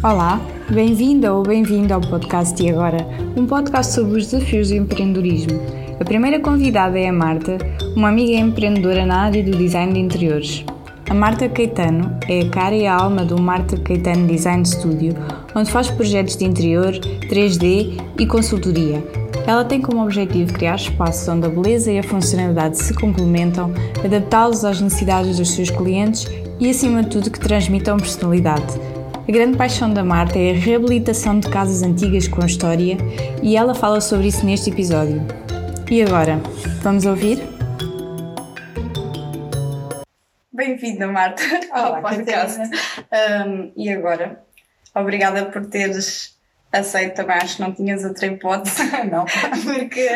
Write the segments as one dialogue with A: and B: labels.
A: Olá, bem-vinda ou bem-vindo ao podcast E Agora, um podcast sobre os desafios do empreendedorismo. A primeira convidada é a Marta, uma amiga empreendedora na área do design de interiores. A Marta Caetano é a cara e a alma do Marta Caetano Design Studio, onde faz projetos de interior, 3D e consultoria. Ela tem como objetivo criar espaços onde a beleza e a funcionalidade se complementam, adaptá-los às necessidades dos seus clientes e, acima de tudo, que transmitam personalidade. A grande paixão da Marta é a reabilitação de casas antigas com história e ela fala sobre isso neste episódio. E agora, vamos ouvir? Bem-vinda, Marta, ao podcast. Um, e agora, obrigada por teres aceito também, acho que não tinhas outra hipótese.
B: não.
A: Porque,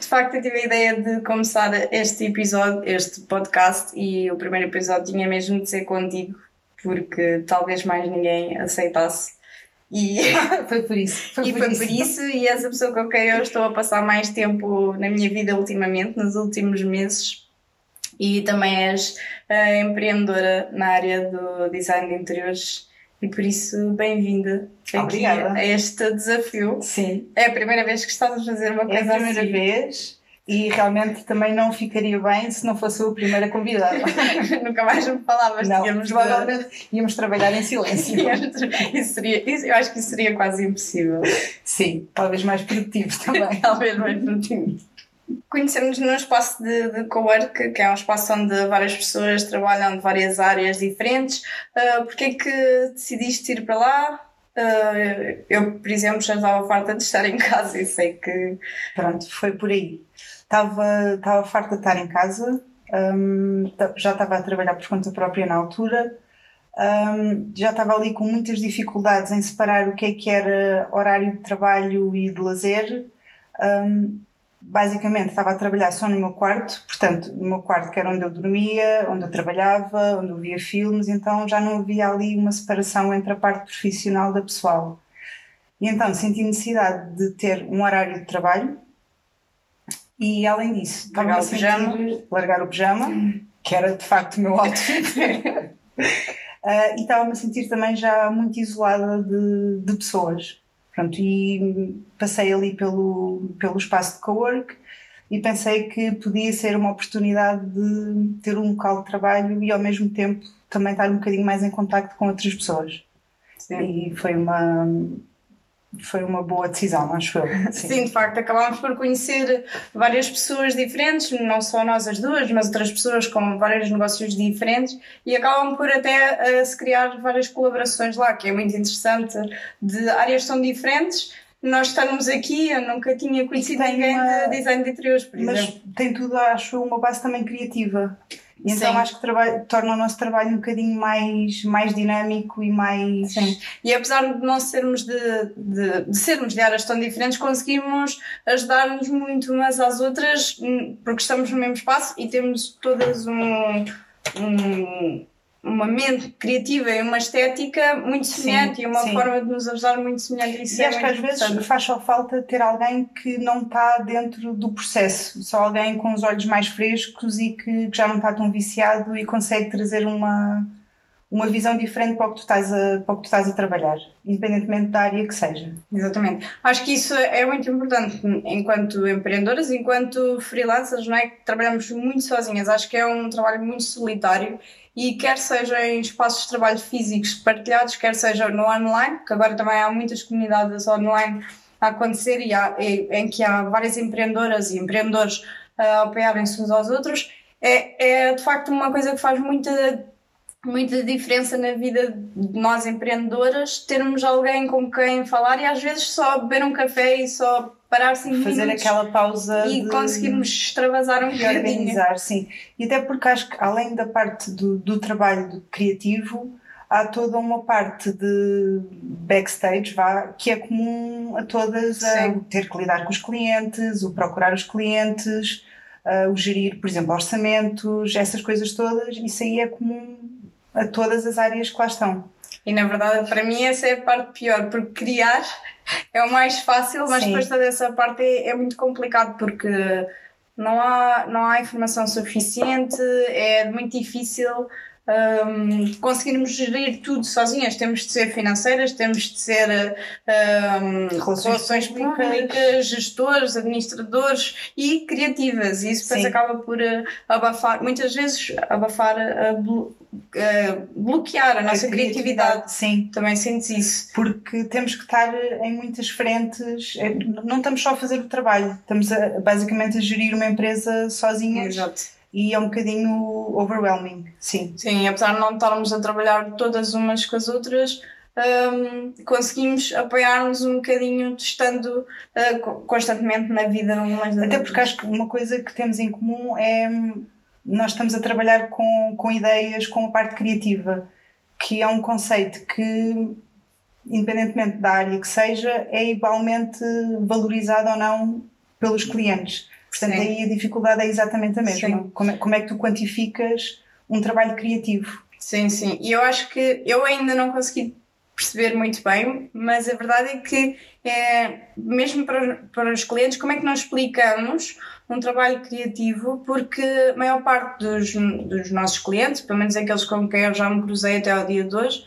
A: de facto, eu tive a ideia de começar este episódio, este podcast, e o primeiro episódio tinha mesmo de ser contigo, porque talvez mais ninguém aceitasse.
B: E foi por isso.
A: Foi e por foi isso. por isso, e essa pessoa com quem eu estou a passar mais tempo na minha vida ultimamente, nos últimos meses, e também és uh, empreendedora na área do design de interiores e por isso, bem-vinda aqui a este desafio.
B: Sim.
A: É a primeira vez que estás a fazer uma coisa assim.
B: É a primeira
A: assim.
B: vez e realmente também não ficaria bem se não fosse a primeira convidada.
A: Nunca mais me falavas.
B: Não, provavelmente de... íamos trabalhar em silêncio.
A: isso seria, isso, eu acho que isso seria quase impossível.
B: Sim, talvez mais produtivo também.
A: talvez mais produtivo. Conhecemos num espaço de, de co-work, que é um espaço onde várias pessoas trabalham de várias áreas diferentes. Uh, Porquê é que decidiste ir para lá? Uh, eu, por exemplo, já estava farta de estar em casa e sei que.
B: Pronto, foi por aí. Estava, estava farta de estar em casa, um, já estava a trabalhar por conta própria na altura, um, já estava ali com muitas dificuldades em separar o que é que era horário de trabalho e de lazer. Um, basicamente estava a trabalhar só no meu quarto, portanto, no meu quarto que era onde eu dormia, onde eu trabalhava, onde eu via filmes, então já não havia ali uma separação entre a parte profissional da pessoal. E então senti necessidade de ter um horário de trabalho e além disso,
A: largar o pijama,
B: largar o pijama, que era de facto o meu outfit. uh, e estava-me a sentir também já muito isolada de, de pessoas. Pronto, e passei ali pelo, pelo espaço de cowork e pensei que podia ser uma oportunidade de ter um local de trabalho e ao mesmo tempo também estar um bocadinho mais em contacto com outras pessoas. Sim. E foi uma, foi uma boa decisão, acho eu.
A: Sim. Sim, de facto, acabámos por conhecer várias pessoas diferentes, não só nós as duas, mas outras pessoas com vários negócios diferentes e acabam por até uh, se criar várias colaborações lá, que é muito interessante, de áreas tão diferentes. Nós estamos aqui, eu nunca tinha conhecido ninguém uma... de design de interiores, por
B: mas
A: exemplo.
B: Mas tem tudo, acho, uma base também criativa. E então Sim. acho que trabalho, torna o nosso trabalho um bocadinho mais, mais dinâmico e mais.
A: Sim. E apesar de não sermos de, de, de sermos de áreas tão diferentes, conseguimos ajudar-nos muito umas às outras hum, porque estamos no mesmo espaço e temos todas um, um uma mente criativa e uma estética muito semelhante sim, e uma sim. forma de nos ajudar muito semelhante.
B: Isso e é acho que às vezes faz só falta ter alguém que não está dentro do processo, só alguém com os olhos mais frescos e que, que já não está tão viciado e consegue trazer uma, uma visão diferente para o, que tu estás a, para o que tu estás a trabalhar, independentemente da área que seja.
A: Exatamente. Acho que isso é muito importante enquanto empreendedoras, enquanto freelancers, não é? Trabalhamos muito sozinhas. Acho que é um trabalho muito solitário e quer seja em espaços de trabalho físicos partilhados, quer seja no online, que agora também há muitas comunidades online a acontecer e há, em que há várias empreendedoras e empreendedores a apoiarem-se uns aos outros, é, é de facto uma coisa que faz muita muita diferença na vida de nós empreendedoras termos alguém com quem falar e às vezes só beber um café e só parar cinco
B: fazer aquela pausa
A: e de... conseguirmos extravasar um bocadinho.
B: Organizar, sim. E até porque acho que além da parte do, do trabalho criativo, há toda uma parte de backstage vá, que é comum a todas a ter que lidar com os clientes, o procurar os clientes, o gerir, por exemplo, orçamentos, essas coisas todas, isso aí é comum a todas as áreas que lá estão.
A: E na verdade, para mim, essa é a parte pior, porque criar é o mais fácil, mas Sim. depois toda essa parte é, é, muito complicado porque não há, não há informação suficiente, é muito difícil um, conseguirmos gerir tudo sozinhas. Temos de ser financeiras, temos de ser um, relações, públicas, gestores, administradores e criativas. E isso depois Sim. acaba por uh, abafar, muitas vezes abafar, uh, blo uh, bloquear a, a nossa criatividade. criatividade.
B: Sim.
A: Também sentes isso.
B: Porque temos que estar em muitas frentes, não estamos só a fazer o trabalho, estamos a, basicamente a gerir uma empresa sozinhas.
A: Exato
B: e é um bocadinho overwhelming, sim.
A: Sim, apesar de não estarmos a trabalhar todas umas com as outras, um, conseguimos apoiar-nos um bocadinho estando uh, constantemente na vida umas
B: Até porque acho que uma coisa que temos em comum é nós estamos a trabalhar com, com ideias, com a parte criativa, que é um conceito que, independentemente da área que seja, é igualmente valorizado ou não pelos clientes. Portanto, Sim. aí a dificuldade é exatamente a mesma. Como é, como é que tu quantificas um trabalho criativo?
A: Sim, sim. E eu acho que eu ainda não consegui perceber muito bem, mas a verdade é que, é, mesmo para, para os clientes, como é que nós explicamos um trabalho criativo? Porque a maior parte dos, dos nossos clientes, pelo menos aqueles com quem eu já me cruzei até ao dia de hoje,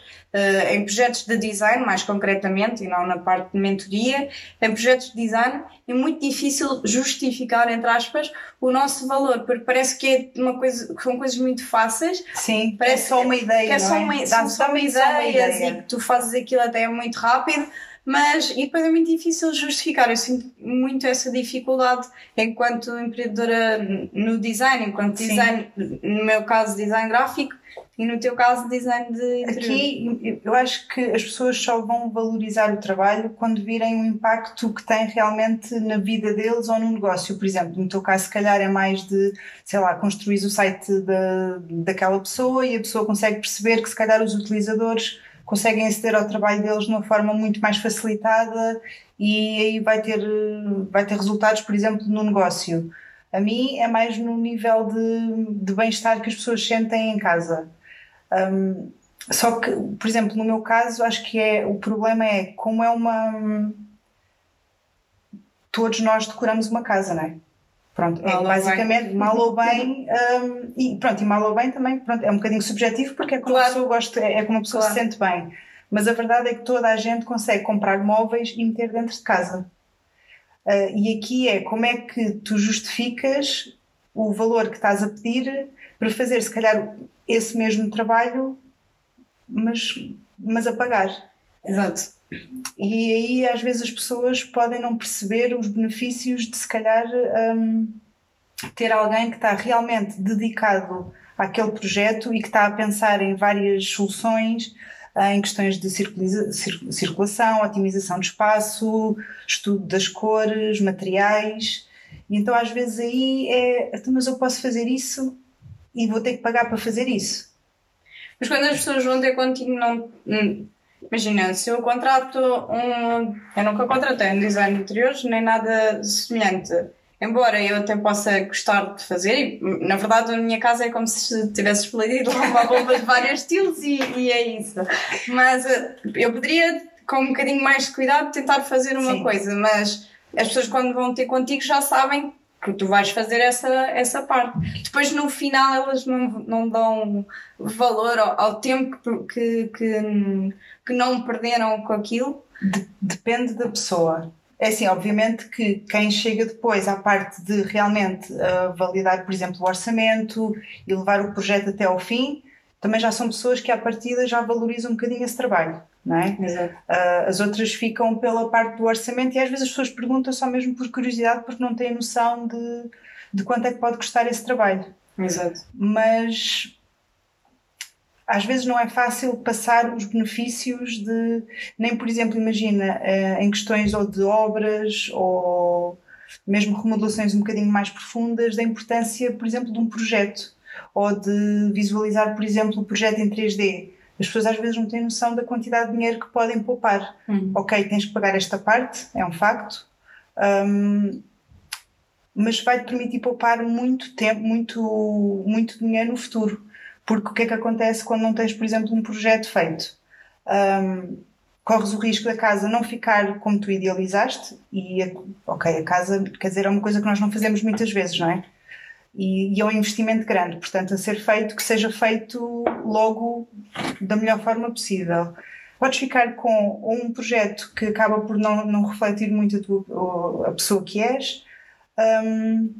A: em projetos de design, mais concretamente, e não na parte de mentoria, em projetos de design é muito difícil justificar, entre aspas, o nosso valor, porque parece que é uma coisa, que são coisas muito fáceis.
B: Sim, parece é só uma ideia. Que é
A: só uma, é? são só uma ideia, e que tu fazes aquilo até muito rápido, mas e depois é muito difícil justificar. Eu sinto muito essa dificuldade enquanto empreendedora no design, enquanto design, Sim. no meu caso, design gráfico, e no teu caso, design de?
B: Aqui, eu acho que as pessoas só vão valorizar o trabalho quando virem o impacto que tem realmente na vida deles ou no negócio. Por exemplo, no teu caso, se calhar é mais de, sei lá, construir o site da, daquela pessoa e a pessoa consegue perceber que se calhar os utilizadores conseguem aceder ao trabalho deles de uma forma muito mais facilitada e aí vai ter, vai ter resultados, por exemplo, no negócio. A mim é mais no nível de, de bem-estar que as pessoas sentem em casa. Um, só que, por exemplo, no meu caso, acho que é o problema é como é uma. Todos nós decoramos uma casa, não é? Pronto, é basicamente mal ou bem, um, e pronto, e mal ou bem também, pronto, é um bocadinho subjetivo porque é como claro. a pessoa gosta, é como a pessoa claro. se sente bem. Mas a verdade é que toda a gente consegue comprar móveis e meter dentro de casa. Uh, e aqui é como é que tu justificas o valor que estás a pedir para fazer, se calhar, esse mesmo trabalho, mas, mas a pagar.
A: Exato.
B: E aí às vezes as pessoas podem não perceber os benefícios de se calhar um, ter alguém que está realmente dedicado àquele projeto e que está a pensar em várias soluções, em questões de circulação, otimização de espaço, estudo das cores, materiais. E então às vezes aí é, então, mas eu posso fazer isso e vou ter que pagar para fazer isso.
A: Mas quando as pessoas vão ter contigo, não. Imagina, se eu contrato um. Eu nunca contratei um design de interiores nem nada semelhante. Embora eu até possa gostar de fazer, e, na verdade a minha casa é como se tivesse explodido uma roupa de vários estilos e, e, é isso. Mas eh, eu poderia, com um bocadinho mais de cuidado, tentar fazer uma Sim. coisa, mas as pessoas quando vão ter contigo já sabem que tu vais fazer essa, essa parte. Depois no final elas não, não dão valor ao, ao tempo que, que, que não perderam com aquilo.
B: Depende da pessoa. É assim, obviamente que quem chega depois à parte de realmente uh, validar, por exemplo, o orçamento e levar o projeto até ao fim, também já são pessoas que à partida já valorizam um bocadinho esse trabalho é? Uh, as outras ficam pela parte do orçamento e às vezes as pessoas perguntam só mesmo por curiosidade porque não têm noção de, de quanto é que pode custar esse trabalho.
A: Exato.
B: Mas às vezes não é fácil passar os benefícios de nem por exemplo imagina uh, em questões ou de obras ou mesmo remodelações um bocadinho mais profundas da importância por exemplo de um projeto ou de visualizar por exemplo o projeto em 3D as pessoas às vezes não têm noção da quantidade de dinheiro que podem poupar.
A: Uhum.
B: Ok, tens que pagar esta parte, é um facto, um, mas vai-te permitir poupar muito tempo, muito, muito dinheiro no futuro. Porque o que é que acontece quando não tens, por exemplo, um projeto feito? Um, corres o risco da casa não ficar como tu idealizaste e, ok, a casa, quer dizer, é uma coisa que nós não fazemos muitas vezes, não é? E, e, é um investimento grande, portanto, a ser feito, que seja feito logo da melhor forma possível. Podes ficar com um projeto que acaba por não, não refletir muito a, tua, a pessoa que és, um,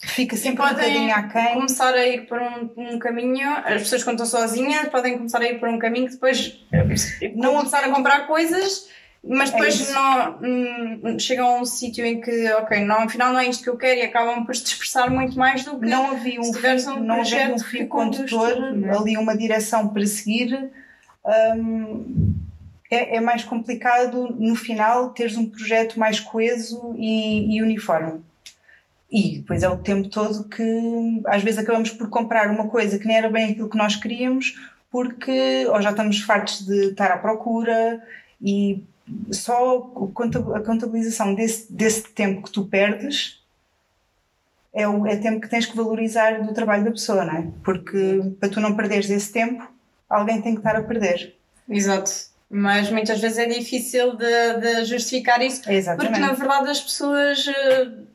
B: fica sempre um bocadinho aquém.
A: começar a ir por um, um, caminho, as pessoas quando estão sozinhas podem começar a ir por um caminho que depois não começar a comprar coisas mas depois é não, hum, chegam a um sítio em que, ok, não, afinal não é isto que eu quero e acabam por se dispersar muito mais do que
B: não havia um fio, um não havia um fio condutor, é? ali uma direção para seguir. Hum, é, é, mais complicado no final teres um projeto mais coeso e, e uniforme. E depois é o tempo todo que às vezes acabamos por comprar uma coisa que não era bem aquilo que nós queríamos, porque ou já estamos fartos de estar à procura e só a contabilização desse, desse tempo que tu perdes é o é tempo que tens que valorizar do trabalho da pessoa, não é? Porque para tu não perderes esse tempo, alguém tem que estar a perder.
A: Exato. Mas muitas vezes é difícil de, de justificar isso. Exatamente. Porque na verdade as pessoas uh,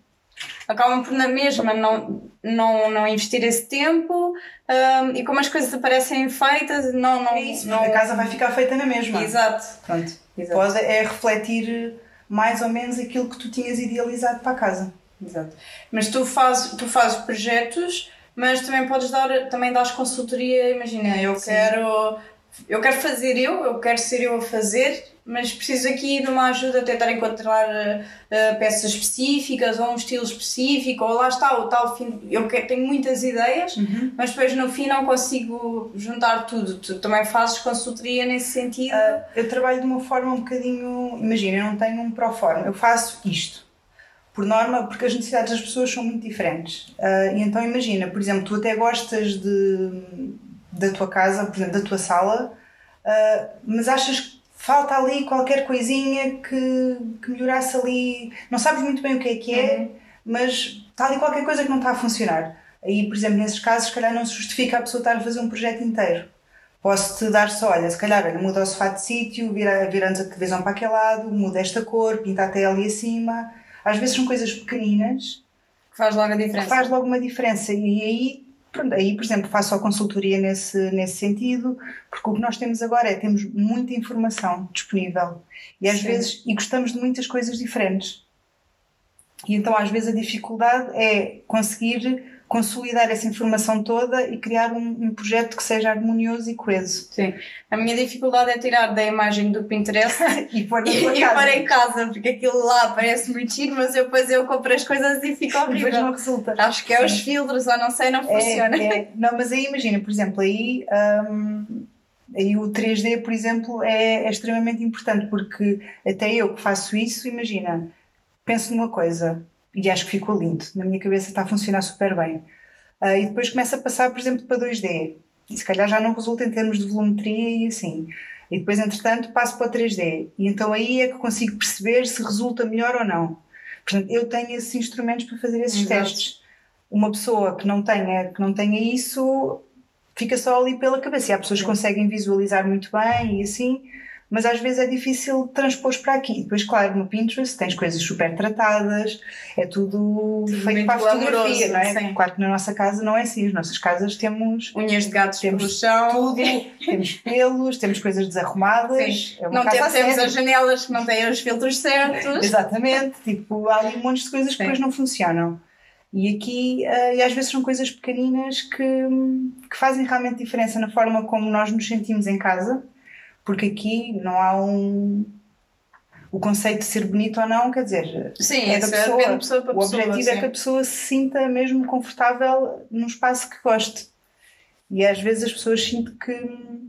A: acabam por na mesma não, não, não investir esse tempo um, e como as coisas aparecem feitas, não. não, é
B: isso,
A: não...
B: a casa vai ficar feita na mesma.
A: Exato.
B: Pronto. Exato. É refletir mais ou menos aquilo que tu tinhas idealizado para a casa.
A: Exato. Mas tu fazes, tu fazes projetos, mas também podes dar, também dar consultoria, imagina, eu Sim. quero eu quero fazer eu, eu quero ser eu a fazer, mas preciso aqui de uma ajuda a tentar encontrar uh, peças específicas ou um estilo específico, ou lá está, o tal fim. Eu tenho muitas ideias, uhum. mas depois no fim não consigo juntar tudo. Tu também fazes consultoria nesse sentido? Uh,
B: eu trabalho de uma forma um bocadinho. Imagina, eu não tenho um proforma, eu faço isto. Por norma, porque as necessidades das pessoas são muito diferentes. Uh, e então imagina, por exemplo, tu até gostas de da tua casa, por exemplo, da tua sala, uh, mas achas que falta ali qualquer coisinha que, que melhorasse ali, não sabes muito bem o que é que é, uhum. mas está ali qualquer coisa que não está a funcionar. Aí, por exemplo, nesses casos, se calhar não se justifica a pessoa estar a fazer um projeto inteiro. Posso-te dar só, olha, se calhar, olha, muda o sofá de sítio, vira, virando a televisão para aquele lado, muda esta cor, pinta até ali acima. Às vezes são coisas pequeninas.
A: Que faz logo a diferença.
B: faz logo uma diferença. E aí Pronto, aí, por exemplo, faço a consultoria nesse, nesse sentido, porque o que nós temos agora é temos muita informação disponível e às Sim. vezes e gostamos de muitas coisas diferentes. E então às vezes a dificuldade é conseguir consolidar essa informação toda e criar um, um, projeto que seja harmonioso e coeso.
A: Sim. A minha dificuldade é tirar da imagem do Pinterest
B: e pôr e,
A: e pôr em casa, porque aquilo lá parece muito giro, mas eu, depois eu compro as coisas e fica horrível.
B: Depois não resulta.
A: Acho que é Sim. os filtros, ou não sei, não é, funciona.
B: É. Não, mas aí imagina, por exemplo, aí. Um, aí o 3D, por exemplo, é, é extremamente importante porque até eu que faço isso, imagina, penso numa coisa, e acho que ficou lindo. Na minha cabeça está a funcionar super bem. Uh, e depois começa a passar, por exemplo, para 2D. E se calhar já não resulta em termos de volumetria e assim. E depois, entretanto, passo para o 3D. E então aí é que consigo perceber se resulta melhor ou não. Portanto, eu tenho esses instrumentos para fazer esses Exato. testes. Uma pessoa que não tenha, que não tenha isso fica só ali pela cabeça. E há pessoas que conseguem visualizar muito bem e assim, mas às vezes é difícil transpor para aqui. Depois, claro, no Pinterest tens coisas super tratadas, é tudo, tudo feito para a fotografia, não é? Sim. Claro que na nossa casa não é assim, as nossas casas temos
A: unhas de gatos temos chão,
B: tudo, temos pelos, temos coisas desarrumadas.
A: É não temos, temos as janelas que não têm os filtros certos.
B: Exatamente, tipo, há ali um monte de coisas que depois não funcionam. E aqui, uh, e às vezes são coisas pequeninas que, que fazem realmente diferença na forma como nós nos sentimos em casa porque aqui não há um. O conceito de ser bonito ou não, quer dizer,
A: sim, é da pessoa. É pessoa para
B: o
A: pessoa,
B: objetivo é que a pessoa se sinta mesmo confortável num espaço que goste. E às vezes as pessoas sentem que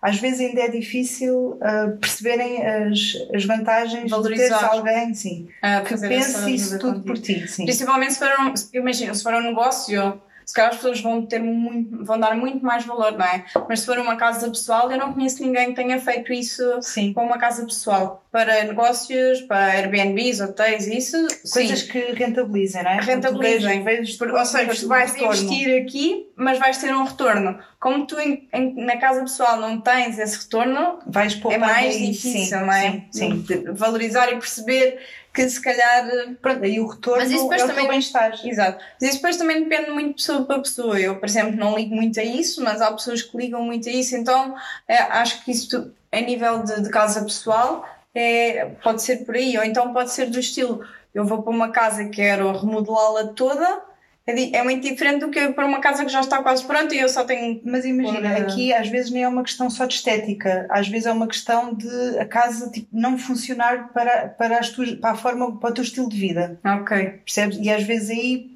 B: às vezes ainda é difícil uh, perceberem as, as vantagens Valorizar. de ter alguém sim, ah, que pense isso tudo por ti. Sim.
A: Principalmente se for um, imagina, se for um negócio se calhar as pessoas vão ter muito, vão dar muito mais valor, não é? Mas se for uma casa pessoal, eu não conheço ninguém que tenha feito isso Sim. com uma casa pessoal. Para negócios, para Airbnbs, hotéis, isso.
B: Coisas sim. que rentabilizem, não é?
A: Rentabilizem. Vejo, ou seja, tu vais investir aqui, mas vais ter um retorno. Como tu em, em, na casa pessoal não tens esse retorno,
B: vais
A: é mais difícil,
B: sim,
A: não é?
B: Sim, sim.
A: Valorizar e perceber que se calhar.
B: Pronto, aí o retorno
A: Mas isso depois
B: é o
A: também-
B: teu bem-estar.
A: Exato. Mas isso depois também depende muito de pessoa para pessoa. Eu, por exemplo, não ligo muito a isso, mas há pessoas que ligam muito a isso, então é, acho que isso, a nível de, de casa pessoal, é, pode ser por aí, ou então pode ser do estilo: eu vou para uma casa e quero remodelá-la toda, é, é muito diferente do que para uma casa que já está quase pronta e eu só tenho.
B: Mas imagina,
A: Por-
B: aqui às vezes nem é uma questão só de estética, às vezes é uma questão de a casa tipo, não funcionar para, para, as tuas, para a forma, para o teu estilo de vida,
A: Ok.
B: percebes? E às vezes aí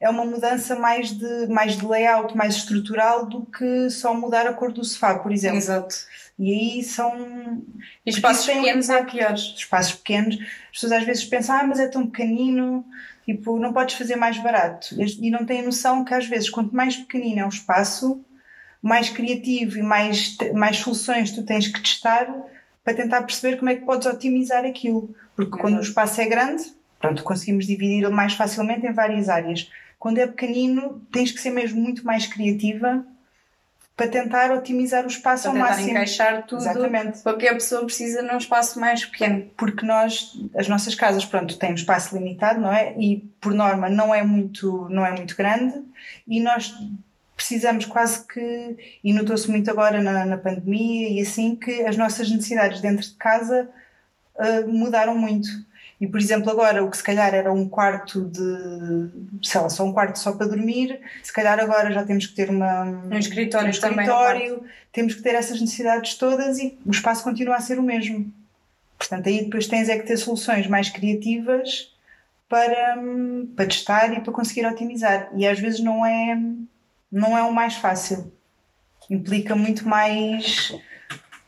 B: é uma mudança mais de, mais de layout, mais estrutural do que só mudar a cor do sofá, por exemplo.
A: Exato.
B: E aí são
A: E espaços pequenos há piores.
B: espaços pequenos, as pessoas às vezes pensam, ah, mas é tão pequenino, tipo, não podes fazer mais barato. E não têm noção que às vezes, quanto mais pequenino é o espaço, mais criativo e mais, mais soluções tu tens que testar para tentar perceber como é que podes otimizar aquilo. Porque quando o
A: Exato.
B: espaço é grande, pronto, conseguimos dividir mais facilmente em várias áreas. Quando é pequenino, tens que ser mesmo muito mais criativa para tentar otimizar o espaço
A: Para
B: ao
A: tentar
B: máximo.
A: encaixar tudo
B: Exatamente
A: para que a pessoa precisa num espaço mais pequeno.
B: porque nós as nossas casas pronto têm um espaço limitado não é e por norma não é muito não é muito grande e nós precisamos quase que e notou-se muito agora na, na pandemia e assim que as nossas necessidades dentro de casa ah, mudaram muito e por exemplo agora o que se calhar era um quarto de sei lá só um quarto só para dormir se calhar agora já temos que ter uma
A: Um escritório
B: um escritório, temos que ter essas necessidades todas e o espaço continua a ser o mesmo. Portanto, aí depois tens é que ter soluções mais criativas para, para testar e para conseguir otimizar. E às vezes não é, não é o mais fácil. Implica muito mais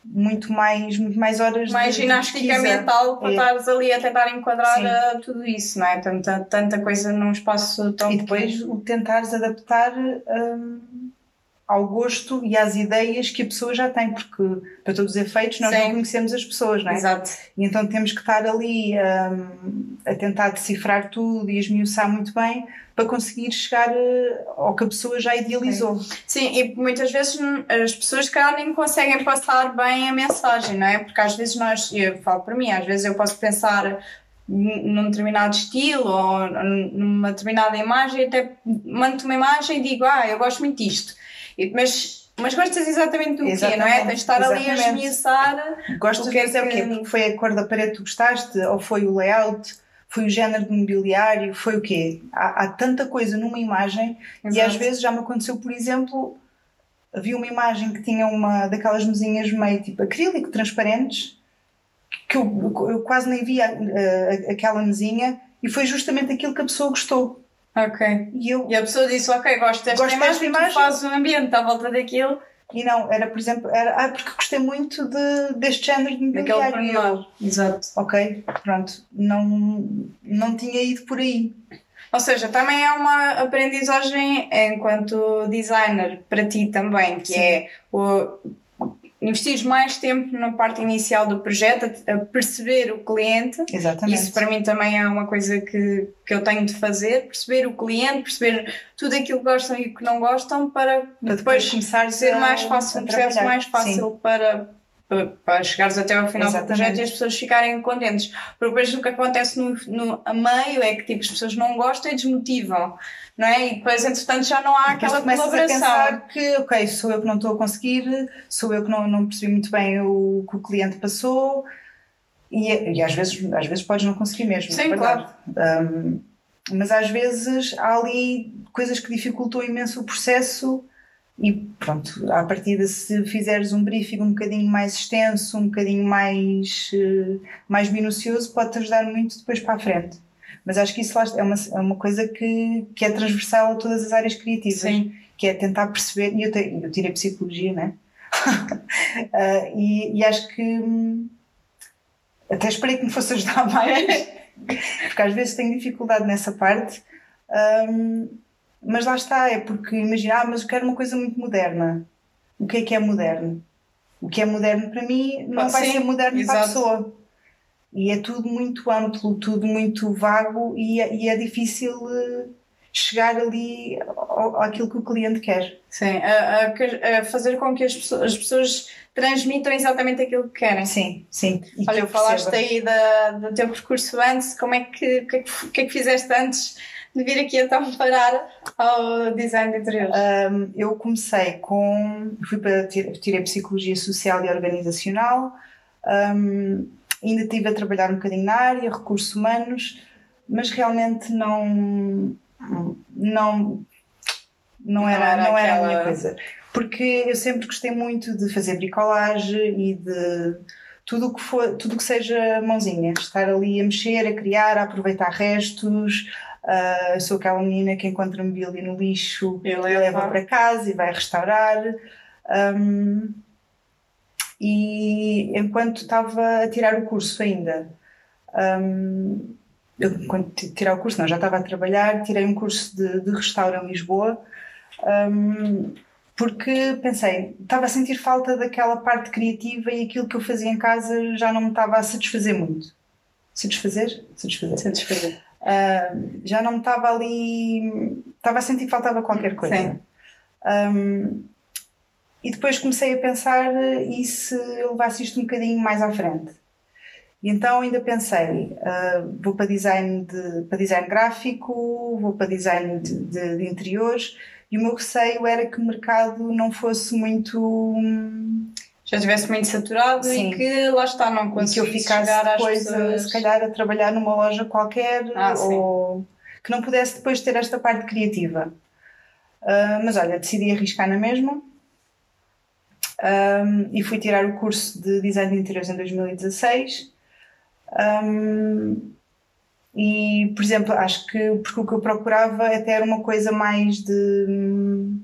B: muito mais, muito mais horas
A: mais
B: de
A: ginástica
B: pesquisa.
A: mental para
B: É.
A: estares ali a tentar enquadrar uh, tudo isso, não é? Tanta, tanta coisa num espaço tão
B: E depois o tentares adaptar hum, ao gosto e às ideias que a pessoa já tem, porque para todos os efeitos nós
A: Sim.
B: não conhecemos as pessoas, não é?
A: Exato.
B: E então temos que estar ali hum, a tentar decifrar tudo e esmiuçar muito bem para conseguir chegar eh, ao que a pessoa já idealizou.
A: Sim, e muitas vezes as pessoas se calhar nem conseguem passar bem a mensagem, não é? Porque às vezes nós, eu falo para mim, às vezes eu posso pensar num determinado estilo ou numa determinada imagem e até mando uma imagem e digo, ah, eu gosto muito disto. E- mas, mas gostas exatamente do quê, não é?
B: Exatamente,
A: Tens de estar ali a
B: exatamente.
A: esmiuçar.
B: Gostas de
A: é
B: dizer o quê? Porque foi a cor da parede que tu gostaste? Ou foi o layout? Foi o género de mobiliário? Foi o quê? Há, há tanta coisa numa imagem e
A: Exato.
B: às vezes já me aconteceu, por exemplo, havia uma imagem que tinha uma daquelas mesinhas meio tipo acrílico, transparentes, que eu, eu quase nem via eh, aquela mesinha e foi justamente aquilo que a pessoa gostou.
A: Ok.
B: E eu,
A: E a pessoa disse, ok, gosto desta
B: Gosto desta
A: imagem,
B: imagem.
A: fazes o ambiente à volta daquilo,
B: e não, era por exemplo, era, ah, porque gostei muito de, deste género de mobiliário.
A: Exato.
B: ok, pronto, não, não tinha ido por aí.
A: Ou seja, também é uma aprendizagem enquanto designer para ti também, que
B: Sim.
A: é o investir mais tempo na parte inicial do projeto, a, a perceber o cliente.
B: Exatamente.
A: Isso para mim também é uma coisa que, que eu tenho de fazer, perceber o cliente, perceber tudo aquilo que gostam e o que não gostam para,
B: Para
A: depois
B: começar
A: ser mais fácil, um processo mais fácil para, para chegares até ao final
B: Exatamente.
A: do projeto e as pessoas ficarem contentes. Porque depois o que acontece no, no a meio é que tipo, as pessoas não gostam e desmotivam, não é? E depois, entretanto, já não há
B: Depois
A: aquela
B: começas a
A: colaboração.
B: pensar que, ok, sou eu que não estou a conseguir, sou eu que não, não percebi muito bem o que o cliente passou e, e às, vezes, às vezes podes não conseguir mesmo.
A: Sim,
B: é verdade. Um, mas às vezes há ali coisas que dificultam imenso o processo e pronto, à partida se fizeres um briefing um bocadinho mais extenso, um bocadinho mais, eh, mais minucioso, pode-te ajudar muito depois para a frente. Mas acho que isso é uma, é uma coisa que, que é transversal a todas as áreas criativas
A: Sim.
B: que é tentar perceber, e eu, te, eu tirei psicologia, né? Ah, e, e acho que hum, até esperei que me fosse ajudar mais, porque às vezes tenho dificuldade nessa parte, Hum, mas lá está, é porque imagina, ah, mas eu quero uma coisa muito moderna. O que é que é moderno? O que é moderno para mim não
A: Pode
B: vai
A: ser,
B: ser moderno para a
A: exato.
B: pessoa. E é tudo muito amplo, tudo muito vago e é, e é difícil eh, chegar ali ao, àquilo que o cliente quer.
A: Sim, a, a, a fazer com que as pessoas, as pessoas, transmitam exatamente aquilo que querem.
B: Sim, sim.
A: E Olha, falaste aí da, do teu percurso antes, como é que, o que, é que, que, é que fizeste antes de vir aqui então parar ao design de interiores?
B: Um, eu comecei com. fui para. tirei Psicologia Social e Organizacional, um, ainda estive a trabalhar um bocadinho na área, recursos humanos, mas realmente não. não não era, não era, não era aquela... a minha coisa. Porque eu sempre gostei muito de fazer bricolagem e de tudo que for, tudo que seja mãozinha, estar ali a mexer, a criar, a aproveitar restos, Uh, sou aquela menina que encontra mobília no lixo e leva para casa e vai restaurar. Um, e enquanto estava a tirar o curso ainda, um, eu, quando tirar o curso, não, já estava a trabalhar, tirei um curso de, de restauro em Lisboa, um, porque pensei, estava a sentir falta daquela parte criativa e aquilo que eu fazia em casa já não me estava a satisfazer muito. Satisfazer? Satisfazer. Satisfazer. Uh, já não me estava ali. Estava a sentir que faltava qualquer coisa. Um, e depois comecei a pensar e se eu levasse isto um bocadinho mais à frente. E então ainda pensei, uh, vou para design, de, para design gráfico, vou para design de, de, de, interiores, e o meu receio era que o mercado não fosse muito. Hum,
A: já estivesse muito saturado Sim. e que lá está, não conseguisse
B: que eu ficasse depois, pessoas... se calhar, a trabalhar numa loja qualquer ah, ou sim. que não pudesse depois ter esta parte criativa. Uh, mas olha, decidi arriscar na mesma um, e fui tirar o curso de Design de Interiores em 2016. Um, e, por exemplo, acho que porque o que eu procurava até era uma coisa mais de.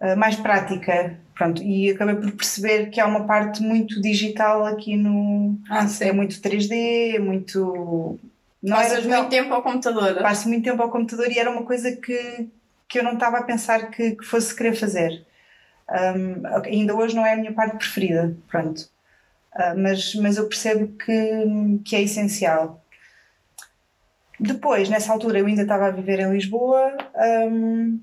B: Uh, mais prática Pronto, e acabei por perceber que há uma parte muito digital aqui no. Ah, sim. É muito 3D, é muito.
A: Não Passas muito tempo ao computador.
B: Passo muito tempo ao computador e era uma coisa que, que eu não estava a pensar que, que fosse querer fazer. Um, ainda hoje não é a minha parte preferida, pronto. Uh, mas, mas eu percebo que, que é essencial. Depois, nessa altura, eu ainda estava a viver em Lisboa. Um,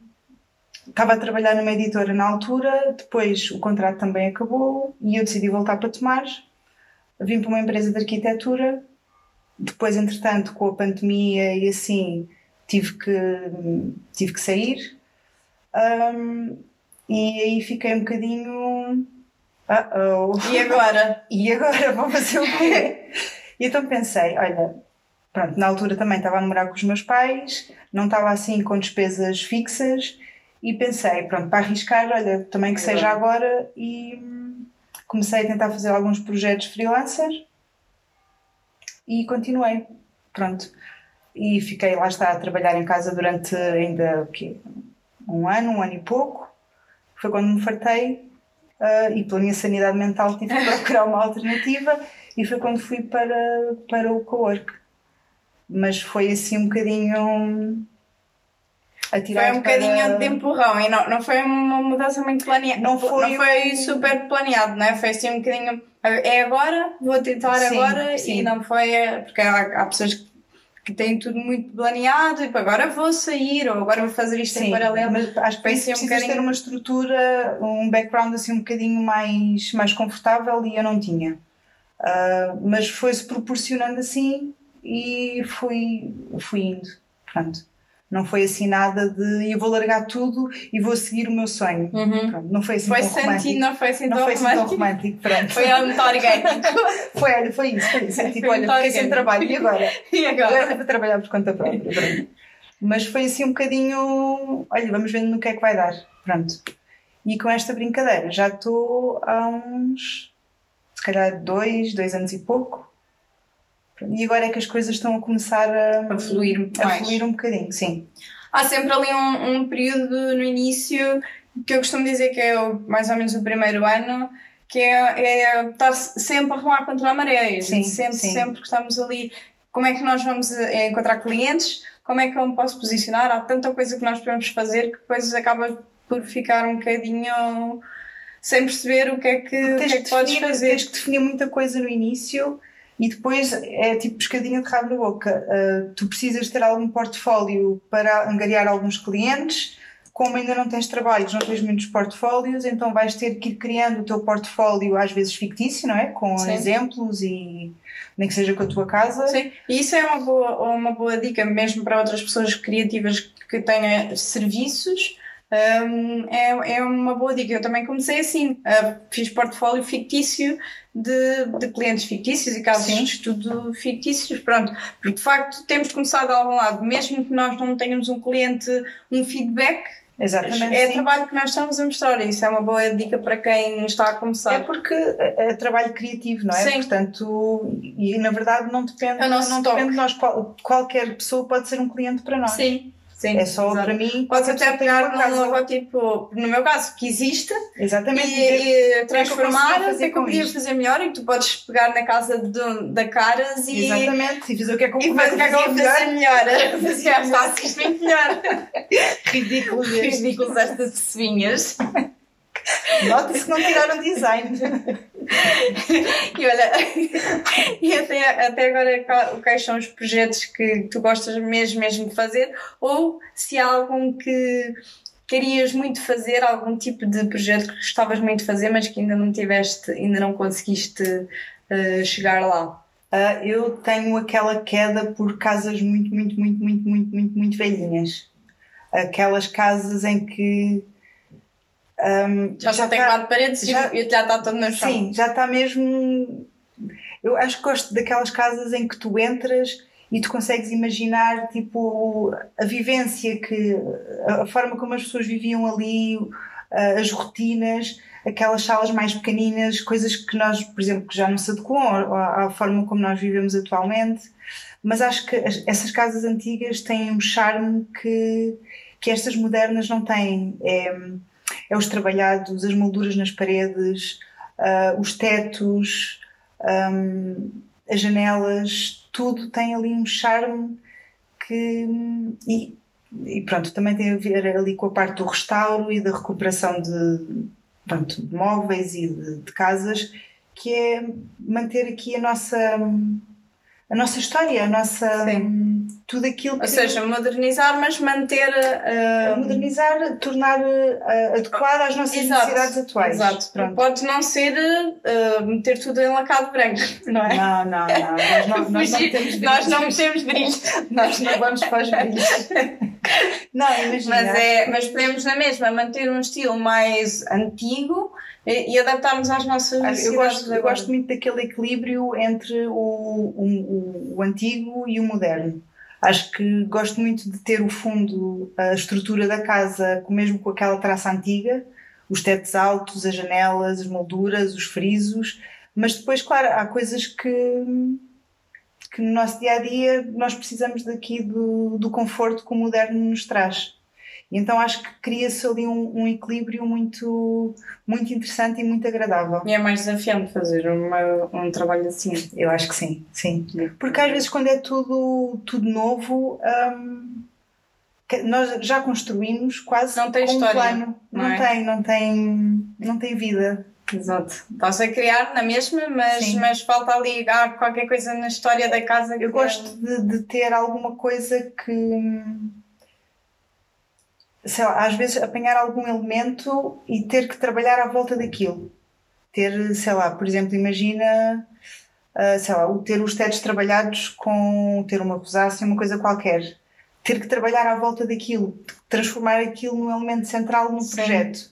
B: estava a trabalhar numa editora na altura, depois o contrato também acabou e eu decidi voltar para Tomar. Vim para uma empresa de arquitetura, depois, entretanto, com a pandemia e assim, tive que, tive que sair. Um, e aí fiquei um bocadinho. Uh -oh.
A: E agora?
B: e agora? Vou fazer o quê? e então pensei: olha, pronto, na altura também estava a morar com os meus pais, não estava assim com despesas fixas e pensei, pronto, para arriscar, olha, também que seja agora e comecei a tentar fazer alguns projetos freelancer e continuei, pronto. E fiquei lá está a trabalhar em casa durante ainda o quê? um ano, um ano e pouco. Foi quando me fartei uh, e pela minha sanidade mental tive que procurar uma alternativa e foi quando fui para, para o co-work. Mas foi assim um bocadinho
A: foi um bocadinho de empurrão e não, não foi uma mudança muito planeada. Não foi, não foi super planeado, não é? Foi assim um bocadinho. É agora, vou tentar sim, agora sim. e não foi. Porque há, há pessoas que têm tudo muito planeado e agora vou sair ou agora vou fazer isto sim, em paralelo.
B: Mas acho que precisas um bocadinho... ter uma estrutura, um background assim um bocadinho mais, mais confortável e eu não tinha. Uh, mas foi-se proporcionando assim e fui, fui indo. Pronto não foi assim nada de eu vou largar tudo e vou seguir o meu sonho.
A: Uhum.
B: Pronto, não foi assim
A: foi
B: tão romântico.
A: Não foi assim
B: não
A: tão
B: foi
A: romântico.
B: Assim tão romântico pronto.
A: foi muito orgânico.
B: foi, olha, foi isso, foi isso. Tipo, olha, fiquei sem trabalho e agora?
A: e agora?
B: Agora vou trabalhar por conta própria. Pronto. Mas foi assim um bocadinho, olha, vamos vendo no que é que vai dar. Pronto. E com esta brincadeira já estou há uns, se calhar, dois, dois anos e pouco e agora é que as coisas estão a começar a,
A: a fluir,
B: a fluir um bocadinho, sim.
A: Há sempre ali um, um, período no início que eu costumo dizer que é o, mais ou menos o primeiro ano, que é, é estar sempre a remar contra a maré. Sim, sempre, sim. sempre que estamos ali, como é que nós vamos eh, encontrar clientes, como é que eu me posso posicionar, há tanta coisa que nós podemos fazer que depois acaba por ficar um bocadinho sem perceber o que é que, o que, é que, que podes fazer.
B: Tens que definir muita coisa no início e depois é tipo pescadinha de rabo na boca. Uh, tu precisas ter algum portfólio para angariar alguns clientes, como ainda não tens trabalhos, não tens muitos portfólios, então vais ter que ir criando o teu portfólio, às vezes fictício, não é? Com Sim. exemplos e nem que seja com a tua casa.
A: Sim, e isso é uma boa, uma boa dica mesmo para outras pessoas criativas que tenham serviços. Um, é, é uma boa dica. Eu também comecei assim, uh, fiz portfólio fictício de, de clientes fictícios e casos Sim. de estudo fictícios, pronto. Porque de facto temos de começar de algum lado, mesmo que nós não tenhamos um cliente, um feedback,
B: Exatamente.
A: É sim. trabalho que nós estamos a mostrar isso é uma boa dica para quem está a começar.
B: É porque é trabalho criativo, não é? Sim. Portanto, e na verdade não depende, é não depende de nós. Qualquer pessoa pode ser um cliente para nós.
A: Sim.
B: Sim, é só para mim.
A: Podes até pegar num logotipo, no meu caso, que existe,
B: Exatamente.
A: e, e transformar o que é eu podia fazer melhor e tu podes pegar na casa de, da Caras e.
B: Exatamente, e fazer o que é que eu,
A: fazer, que é que eu fazer melhor. Fazer fáceis bem melhor.
B: Ridículo
A: Ridículos estas cevinhas.
B: Nota-se que não tiraram design.
A: e olha, e até, até agora quais são os projetos que tu gostas mesmo, mesmo de fazer? Ou se há algum que querias muito fazer, algum tipo de projeto que gostavas muito de fazer, mas que ainda não tiveste, ainda não conseguiste uh, chegar lá?
B: Uh, eu tenho aquela queda por casas muito, muito, muito, muito, muito, muito, muito velhinhas. Aquelas casas em que
A: um, já, já tem tá, quatro paredes já, e já está todo no chão.
B: Sim, já está mesmo. Eu acho que gosto daquelas casas em que tu entras e tu consegues imaginar tipo a vivência que a forma como as pessoas viviam ali, as rotinas, aquelas salas mais pequeninas, coisas que nós, por exemplo, que já não se adequam à forma como nós vivemos atualmente. Mas acho que essas casas antigas têm um charme que, que estas modernas não têm. É, é os trabalhados, as molduras nas paredes, uh, os tetos, um, as janelas, tudo tem ali um charme que. E, e, pronto, também tem a ver ali com a parte do restauro e da recuperação de, pronto, de móveis e de, de casas, que é manter aqui a nossa a nossa história, a nossa. Sim. Tudo aquilo
A: que. Ou seja, modernizar, mas manter. Uh...
B: Modernizar, tornar uh, adequado às nossas Exato. necessidades atuais.
A: Exato. Pronto. Pode não ser uh, meter tudo em lacado branco, não é?
B: Não, não, não. Nós não, nós não temos
A: Nós não metemos brilhos.
B: nós não vamos para os brilhos. não, imagina.
A: Mas, é, mas podemos na mesma manter um estilo mais antigo e, e adaptarmos às nossas necessidades.
B: Eu gosto, eu gosto muito daquele equilíbrio entre o, o, o, antigo e o moderno. Acho que gosto muito de ter o fundo, a estrutura da casa, mesmo com aquela traça antiga, os tetos altos, as janelas, as molduras, os frisos, mas depois, claro, há coisas que, que no nosso dia a dia nós precisamos daqui do, do conforto que o moderno nos traz. Então acho que cria-se ali um, um, equilíbrio muito, muito interessante e muito agradável.
A: E é mais desafiante fazer uma, um trabalho assim.
B: Eu acho que sim, sim. Porque às vezes quando é tudo, tudo novo, hum, nós já construímos quase
A: não tem
B: com
A: história,
B: um plano. Não, não é? tem, não tem, não tem vida.
A: Exato. Estás a criar na mesma, mas, mas falta ali ah, qualquer coisa na história da casa.
B: Eu gosto de, de ter alguma coisa que hum, lá, às vezes apanhar algum elemento e ter que trabalhar à volta daquilo. Ter, sei lá, por exemplo, imagina, uh, sei lá, ter os tetos trabalhados com ter uma rosácea, uma coisa qualquer. Ter que trabalhar à volta daquilo, transformar aquilo num elemento central no Sim. projeto.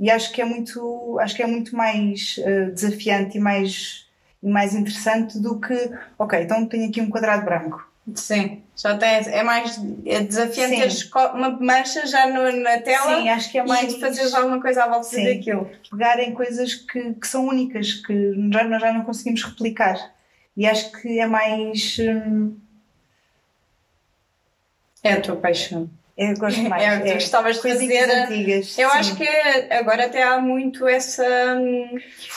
B: E acho que é muito, acho que é muito mais uh, desafiante e mais, e mais interessante do que, ok, então tenho aqui um quadrado branco
A: Sim, já tem, é mais é desafiante teres uma mancha já no, na tela
B: Sim, acho que é mais...
A: e fazeres alguma coisa à volta Sim. daquilo.
B: Pegarem coisas que, que são únicas, que já, nós já não conseguimos replicar. E acho que é mais. Hum...
A: É a tua paixão.
B: Eu gosto mais.
A: É tu é, gostavas de fazer.
B: Antigas,
A: eu sim. acho que agora até há muito essa,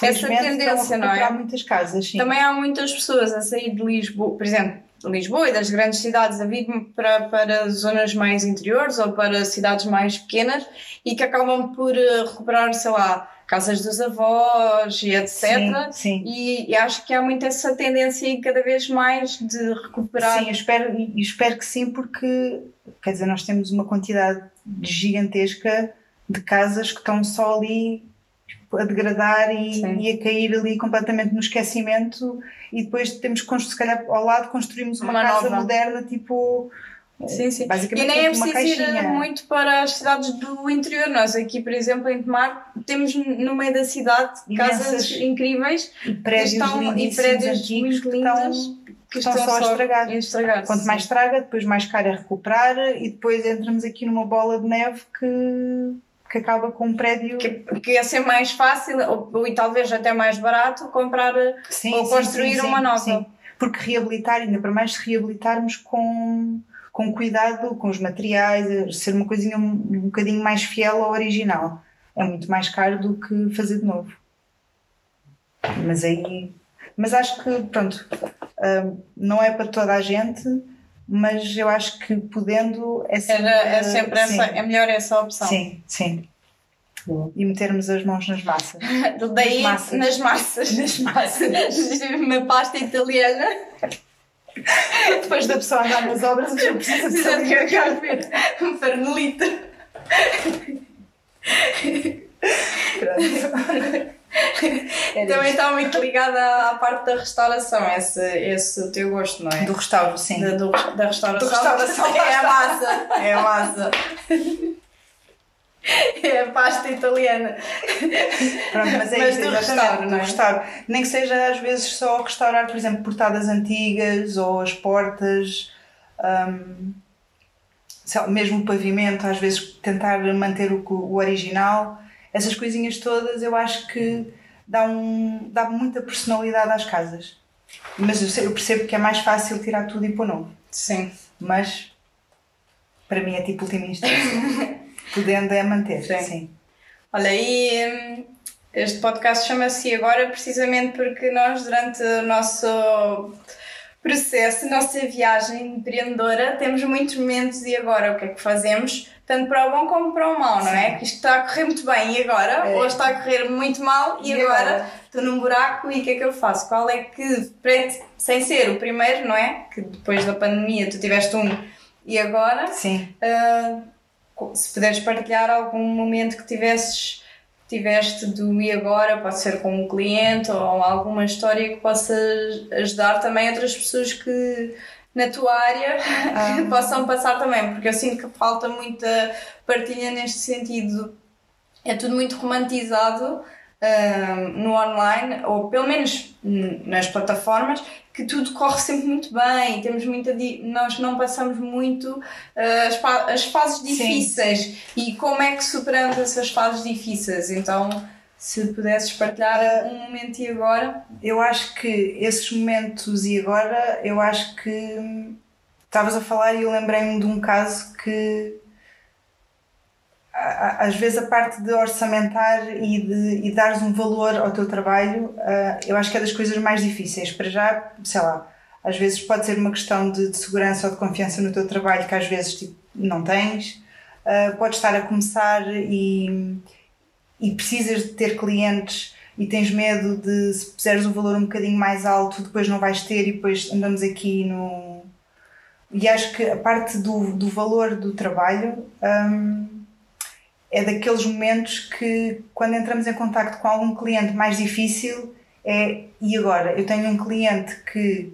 A: essa tendência, não é?
B: Há muitas casas, sim.
A: Também há muitas pessoas a sair de Lisboa, por exemplo, Lisboa e das grandes cidades a vir para, para zonas mais interiores ou para cidades mais pequenas e que acabam por eh, recuperar, sei lá, casas dos avós e etc.
B: Sim, sim.
A: E, e, acho que há muito essa tendência cada vez mais de recuperar.
B: Sim, eu espero, espero que sim, porque quer dizer, nós temos uma quantidade gigantesca de casas que estão só ali a degradar e, e, a cair ali completamente no esquecimento e depois temos que se calhar ao lado construímos uma, uma casa nova. moderna tipo
A: Sim, sim. Basicamente, e nem é preciso ir muito para as cidades do interior. Nós aqui, por exemplo, em Tomar, temos no meio da cidade Imensas casas incríveis
B: e prédios, estão, e prédios muito lindos que estão, que estão só, a estragar. Quanto
A: sim.
B: mais estraga, depois mais caro é recuperar e depois entramos aqui numa bola de neve que, que acaba com um prédio.
A: Que, que ia ser mais fácil ou, e talvez até mais barato comprar sim, ou construir sim, uma nova.
B: Porque reabilitar, ainda para mais se reabilitarmos com com cuidado com os materiais, ser uma coisinha um, um bocadinho mais fiel ao original. É muito mais caro do que fazer de novo. Mas aí. Mas acho que, pronto, uh, não é para toda a gente, mas eu acho que podendo é sempre,
A: é sempre essa, é melhor essa opção.
B: Sim, sim. E metermos as mãos nas massas.
A: Daí, nas massas. Nas massas. Nas massas. Uma pasta italiana.
B: Depois da pessoa andar nas obras, já precisa de saber
A: carregar um farnelito. Também está muito ligada à parte da restauração, esse, esse teu gosto, não é?
B: Do restauro, sim.
A: Da, do, da restauração.
B: Do restauração.
A: É a massa. É a massa. É a pasta italiana.
B: Pronto, mas é mas isso, do restauro, não é? restauro. Nem que seja às vezes só restaurar, por exemplo, portadas antigas ou as portas, um, mesmo o pavimento, às vezes tentar manter o, o original. Essas coisinhas todas eu acho que dá, um, dá muita personalidade às casas. Mas eu, sei, eu percebo que é mais fácil tirar tudo e pôr novo.
A: Sim.
B: Mas para mim é tipo última instância. Podendo é manter, sim. sim.
A: Olha, e hum, este podcast chama-se Agora precisamente porque nós, durante o nosso processo, nossa viagem empreendedora, temos muitos momentos e agora o que é que fazemos? Tanto para o bom como para o mau, não é? Que isto está a correr muito bem e agora? É. Ou está a correr muito mal e, e agora, agora estou num buraco e o que é que eu faço? Qual é que, sem ser o primeiro, não é? Que depois da pandemia tu tiveste um e agora?
B: Sim.
A: Uh, se puderes partilhar algum momento que tivesses tiveste do e agora, pode ser com um cliente ou alguma história que possa ajudar também outras pessoas que na tua área ah. possam passar também, porque eu sinto que falta muita partilha neste sentido. É tudo muito romantizado no online, ou pelo menos nas plataformas, que tudo corre sempre muito bem, temos muita nós não passamos muito uh, as, as, fases difíceis Sim. e como é que superamos essas fases difíceis. Então, se pudesses partilhar uh, um momento e agora.
B: Eu acho que esses momentos e agora, eu acho que hum, estavas a falar e eu lembrei-me de um caso que às vezes a parte de orçamentar e de e dares um valor ao teu trabalho, uh, eu acho que é das coisas mais difíceis. Para já, sei lá, às vezes pode ser uma questão de, de segurança ou de confiança no teu trabalho que às vezes tipo, não tens. Uh, podes estar a começar e, e precisas de ter clientes e tens medo de se puseres um valor um bocadinho mais alto, depois não vais ter e depois andamos aqui no. E acho que a parte do, do valor do trabalho. Um, é daqueles momentos que, quando entramos em contato com algum cliente mais difícil, é e agora? Eu tenho um cliente que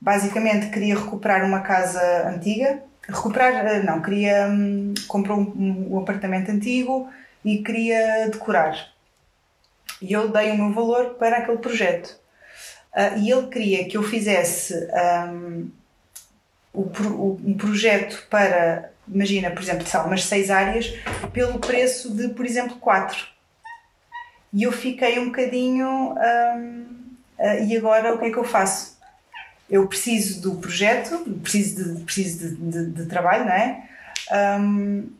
B: basicamente queria recuperar uma casa antiga, recuperar, eh, não, queria, hum, comprou um, um, apartamento antigo e queria decorar. E eu dei o meu valor para aquele projeto. Uh, e ele queria que eu fizesse um, o, um projeto para imagina, por exemplo, são umas seis áreas, pelo preço de, por exemplo, quatro. E eu fiquei um bocadinho. Hum, uh, e agora o que é que eu faço? Eu preciso do projeto, preciso de, preciso de, de, de trabalho, não é? Um,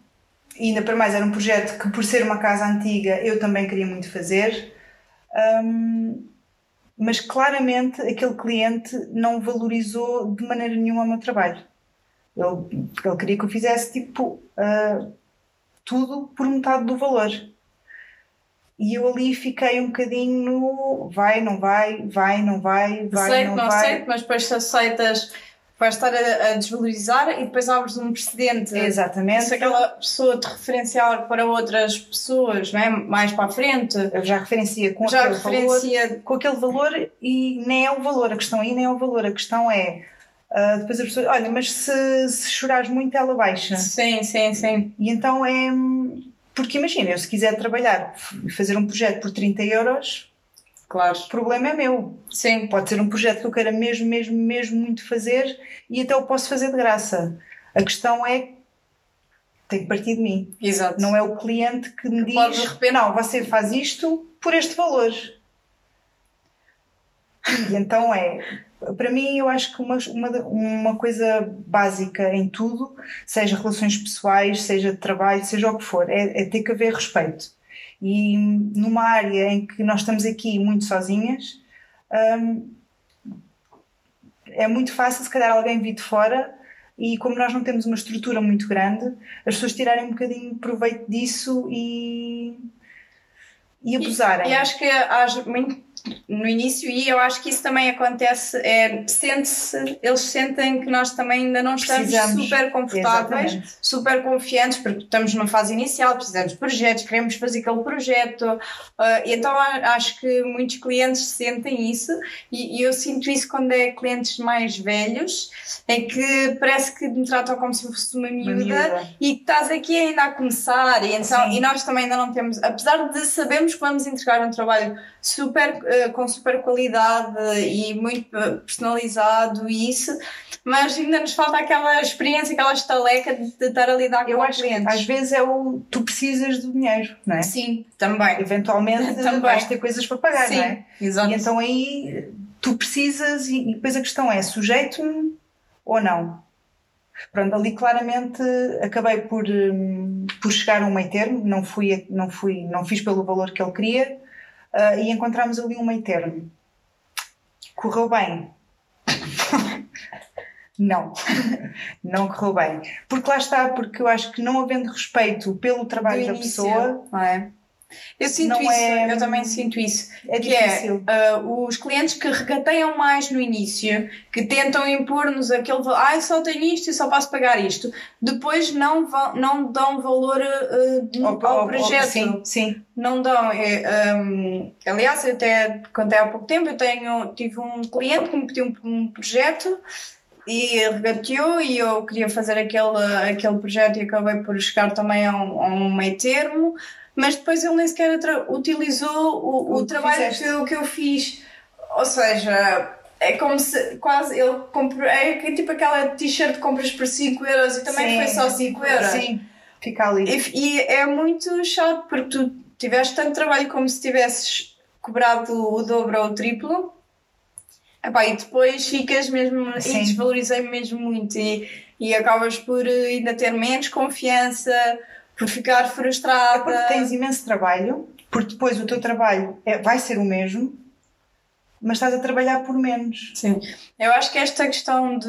B: e ainda para mais era um projeto que, por ser uma casa antiga, eu também queria muito fazer. Um, mas claramente aquele cliente não valorizou de maneira nenhuma o meu trabalho. Ele, ele queria que eu fizesse tipo uh, tudo por metade do valor. E eu ali fiquei um bocadinho no vai, não vai, vai, não vai, vai,
A: aceito,
B: não,
A: não
B: vai.
A: Aceito, mas depois se aceitas vais estar a, a, desvalorizar e depois abres um precedente.
B: Exatamente.
A: Se aquela pessoa te referenciar para outras pessoas, não é? mais para a frente.
B: Eu já referencia com
A: já
B: aquele
A: referencia...
B: valor. Com aquele valor e nem é o valor. A questão aí nem é o valor. A questão é. Uh, depois a pessoa, olha, mas se, se chorares muito, ela baixa.
A: Sim, sim, sim.
B: E então é. Porque imagina, eu se quiser trabalhar e fazer um projeto por 30 euros,
A: claro.
B: o problema é meu.
A: Sim.
B: Pode ser um projeto que eu queira mesmo, mesmo, mesmo muito fazer e até o posso fazer de graça. A questão é tem que partir de mim.
A: Exato.
B: Não é o cliente que me diz,
A: Pode,
B: não, você faz isto por este valor. E então é, para mim, eu acho que uma, uma, uma coisa básica em tudo, seja relações pessoais, seja de trabalho, seja o que for, é, é ter que haver respeito. E numa área em que nós estamos aqui muito sozinhas, hum, é muito fácil, se calhar, alguém vir de fora e, como nós não temos uma estrutura muito grande, as pessoas tirarem um bocadinho proveito disso e, e abusarem.
A: E, e acho que há muito no início e eu acho que isso também acontece é sente-se eles sentem que nós também ainda não estamos
B: Precisamos.
A: super confortáveis
B: Exatamente.
A: super confiantes porque estamos numa fase inicial precisamos de projetos queremos fazer aquele projeto uh, então acho que muitos clientes sentem isso e, e, eu sinto isso quando é clientes mais velhos é que parece que me tratam como se fosse uma miúda,
B: uma miúda.
A: e que estás aqui ainda a começar e, então, e nós também ainda não temos apesar de sabermos que vamos entregar um trabalho super com super qualidade e muito personalizado e isso, mas ainda nos falta aquela experiência, aquela estaleca de, de estar a lidar
B: Eu
A: com
B: acho
A: clientes.
B: Que às vezes é o tu precisas do dinheiro, não é?
A: Sim, também.
B: Eventualmente
A: também.
B: vais ter coisas para pagar,
A: Sim,
B: não é?
A: Exato.
B: E então aí tu precisas e, e depois a questão é sujeito-me ou não? Pronto, ali claramente acabei por, hum, por chegar a um meio termo, não fui, não fui, não fiz pelo valor que ele queria, Uh, e encontramos ali um meio termo. Correu bem? não, não correu bem. Porque lá está, porque eu acho que não havendo respeito pelo trabalho da pessoa.
A: Não é? Eu sinto
B: Não
A: isso,
B: é-
A: eu também sinto isso.
B: É
A: que
B: difícil.
A: é uh, os clientes que regateiam mais no início, que tentam impor-nos aquele valor, ah, eu só tenho isto e só posso pagar isto, depois não, vão, não dão valor uh, ao, ao projeto.
B: Sim, sim.
A: Não dão. É, um, aliás, eu até contei há pouco tempo, eu tenho, tive um cliente que me pediu um, um projeto e regateou e eu queria fazer aquele, aquele projeto e acabei por chegar também a um, a um meio termo mas depois ele nem sequer utilizou o, o,
B: O
A: trabalho que eu, que eu fiz. Ou seja, é como se quase ele comprou. É tipo aquela t-shirt que compras por 5 euros e também
B: Sim.
A: foi só 5 euros.
B: Sim, fica ali.
A: E, e é muito chato porque tu tiveste tanto trabalho como se tivesses cobrado o dobro ou o triplo. Epá, e depois ficas mesmo.
B: Sim.
A: E desvalorizei mesmo muito. E, e acabas por eh, ainda ter menos confiança por ficar frustrada.
B: Porque tens imenso trabalho, porque depois o teu trabalho é, vai ser o mesmo, mas estás a trabalhar por menos.
A: Sim. Eu acho que esta questão de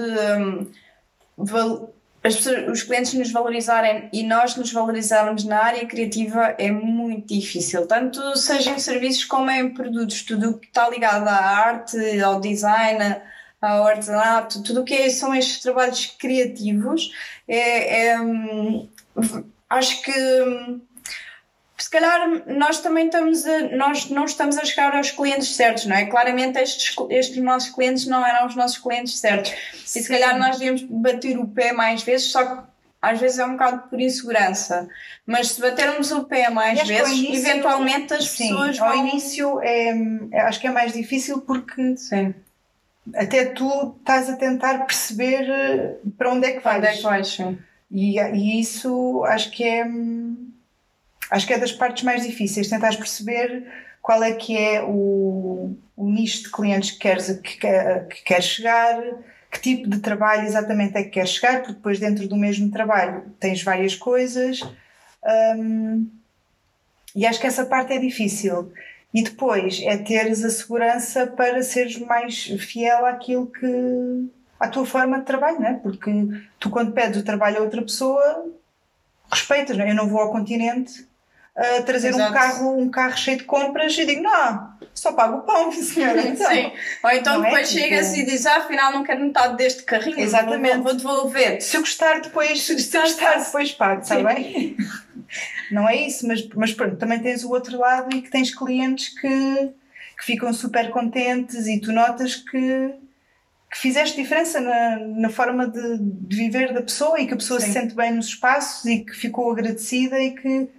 A: as pessoas, os clientes nos valorizarem e nós nos valorizarmos na área criativa é muito difícil, tanto seja em serviços como em produtos, tudo o que está ligado à arte, ao design, ao artesanato, tudo o que é- são estes trabalhos criativos é, é, hum, acho que hum, se calhar nós também estamos a, nós não estamos a chegar aos clientes certos, não é? Claramente estes, estes nossos clientes não eram os nossos clientes certos. E se
B: Sim.
A: calhar nós devíamos bater o pé mais vezes, só que às vezes é um bocado por insegurança. Mas se batermos o pé mais
B: ao
A: vezes,
B: início-
A: eventualmente as
B: Sim,
A: pessoas
B: ao
A: vão...
B: início é, é- acho que é mais difícil porque
A: Sim.
B: até tu estás a tentar perceber eh, para onde é que vais.
A: Onde é que vais? Sim.
B: E, e isso acho que é acho que é das partes mais difíceis, tentar perceber qual é que é o, o nicho de clientes que queres, que, que queres chegar, que tipo de trabalho exatamente é que queres chegar, porque depois dentro do mesmo trabalho tens várias coisas. hum, e acho que essa parte é difícil. E depois é teres a segurança para seres mais fiel àquilo que. À tua forma de trabalho, não é? Porque tu, quando pedes o trabalho a outra pessoa, respeitas, não é? Eu não vou ao continente a trazer um carro, um carro cheio de compras e digo, não, só pago o pão, senhora.
A: Então, Sim. Ou então é depois é, chega-se tipo... e diz, ah, afinal não quero metade deste carrinho, Exatamente. vou, vou devolver.
B: Se eu gostar depois, se, se gostar depois pago, está bem? não é isso, mas, mas pronto, também tens o outro lado e que tens clientes que, que ficam super contentes e tu notas que, que fizeste diferença na, na forma de, de viver da pessoa e que a pessoa Sim. se sente bem nos espaços e que ficou agradecida e que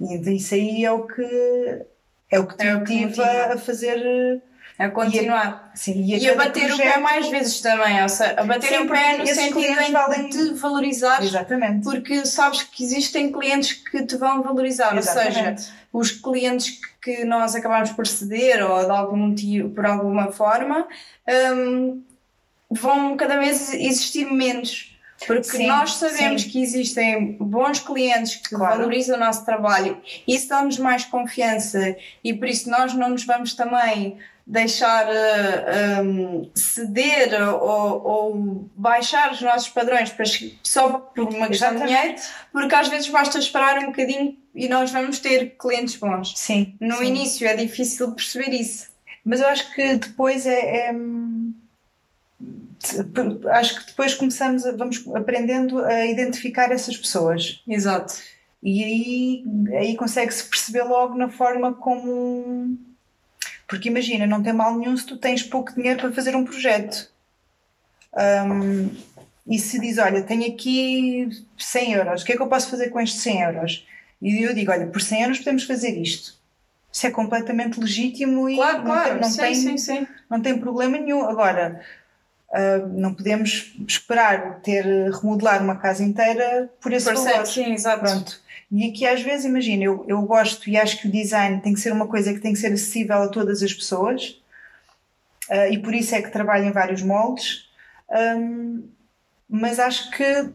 B: e isso aí é o que é o que te é motiva a fazer
A: a continuar.
B: E a, sim, e
A: a, e a bater projeto, o pé mais vezes também, ou seja, a bater o pé no sentido em valem... de te valorizar,
B: Exatamente.
A: porque sabes que existem clientes que te vão valorizar, Exatamente. ou seja, os clientes que nós acabamos por ceder ou de algum motivo, por alguma forma, um, vão cada vez existir menos porque sim, nós sabemos sim. que existem bons clientes que claro. valorizam o nosso trabalho, isso dá-nos mais confiança e por isso nós não nos vamos também deixar uh, eh, um, ceder ou, ou, baixar os nossos padrões para, só por uma questão de dinheiro, porque às vezes basta esperar um bocadinho e nós vamos ter clientes bons.
B: Sim.
A: No
B: sim.
A: início é difícil perceber isso.
B: Mas eu acho que depois é, é acho que depois começamos, a, vamos aprendendo a identificar essas pessoas.
A: Exato.
B: E aí, aí consegue-se perceber logo na forma como. Porque imagina, não tem mal nenhum se tu tens pouco dinheiro para fazer um projeto. Um, e se diz, olha, tenho aqui 100 euros, o que é que eu posso fazer com estes 100 euros? E eu digo, olha, por 100 euros podemos fazer isto. Isso é completamente legítimo e
A: claro,
B: não,
A: claro.
B: Tem, não,
A: sim,
B: tem,
A: sim, sim.
B: não tem problema nenhum. Agora, Uh, não podemos esperar ter remodelar uma casa inteira por esse por valor.
A: Sim, exato.
B: Pronto. E aqui às vezes, imagina, eu, eu gosto e acho que o design tem que ser uma coisa que tem que ser acessível a todas as pessoas uh, e por isso é que trabalho em vários moldes, um, mas acho que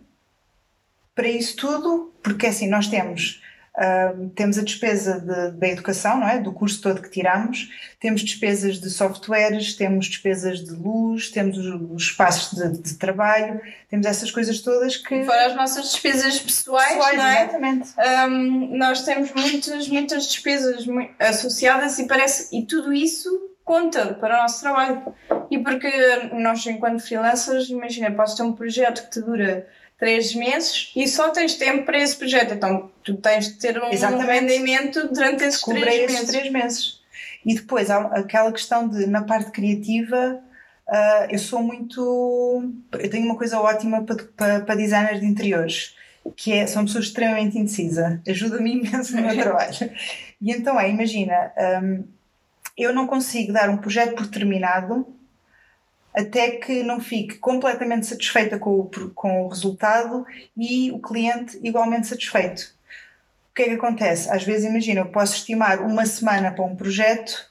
B: para isso tudo, porque assim, nós temos Uh, temos a despesa de, da educação, não é? do curso todo que tiramos, temos despesas de softwares, temos despesas de luz, temos os, os espaços de, de, trabalho, temos essas coisas todas que.
A: Fora as nossas despesas pessoais, pessoais não é?
B: Exatamente.
A: Um, nós temos muitas, muitas despesas associadas e parece. e tudo isso conta para o nosso trabalho. E porque nós, enquanto freelancers, imagina, podes ter um projeto que te dura três meses e só tens tempo para esse projeto. Então tu tens de ter um Exatamente. rendimento durante esses três meses. esses
B: três meses. E depois há aquela questão de, na parte criativa, uh, eu sou muito. Eu tenho uma coisa ótima para, para, para designers de interiores, que é, são pessoas extremamente indecisas. Ajuda-me imenso no meu trabalho. E então é, imagina, um, eu não consigo dar um projeto por terminado até que não fique completamente satisfeita com o, com o resultado e o cliente igualmente satisfeito. O que é que acontece? Às vezes, imagina, eu posso estimar uma semana para um projeto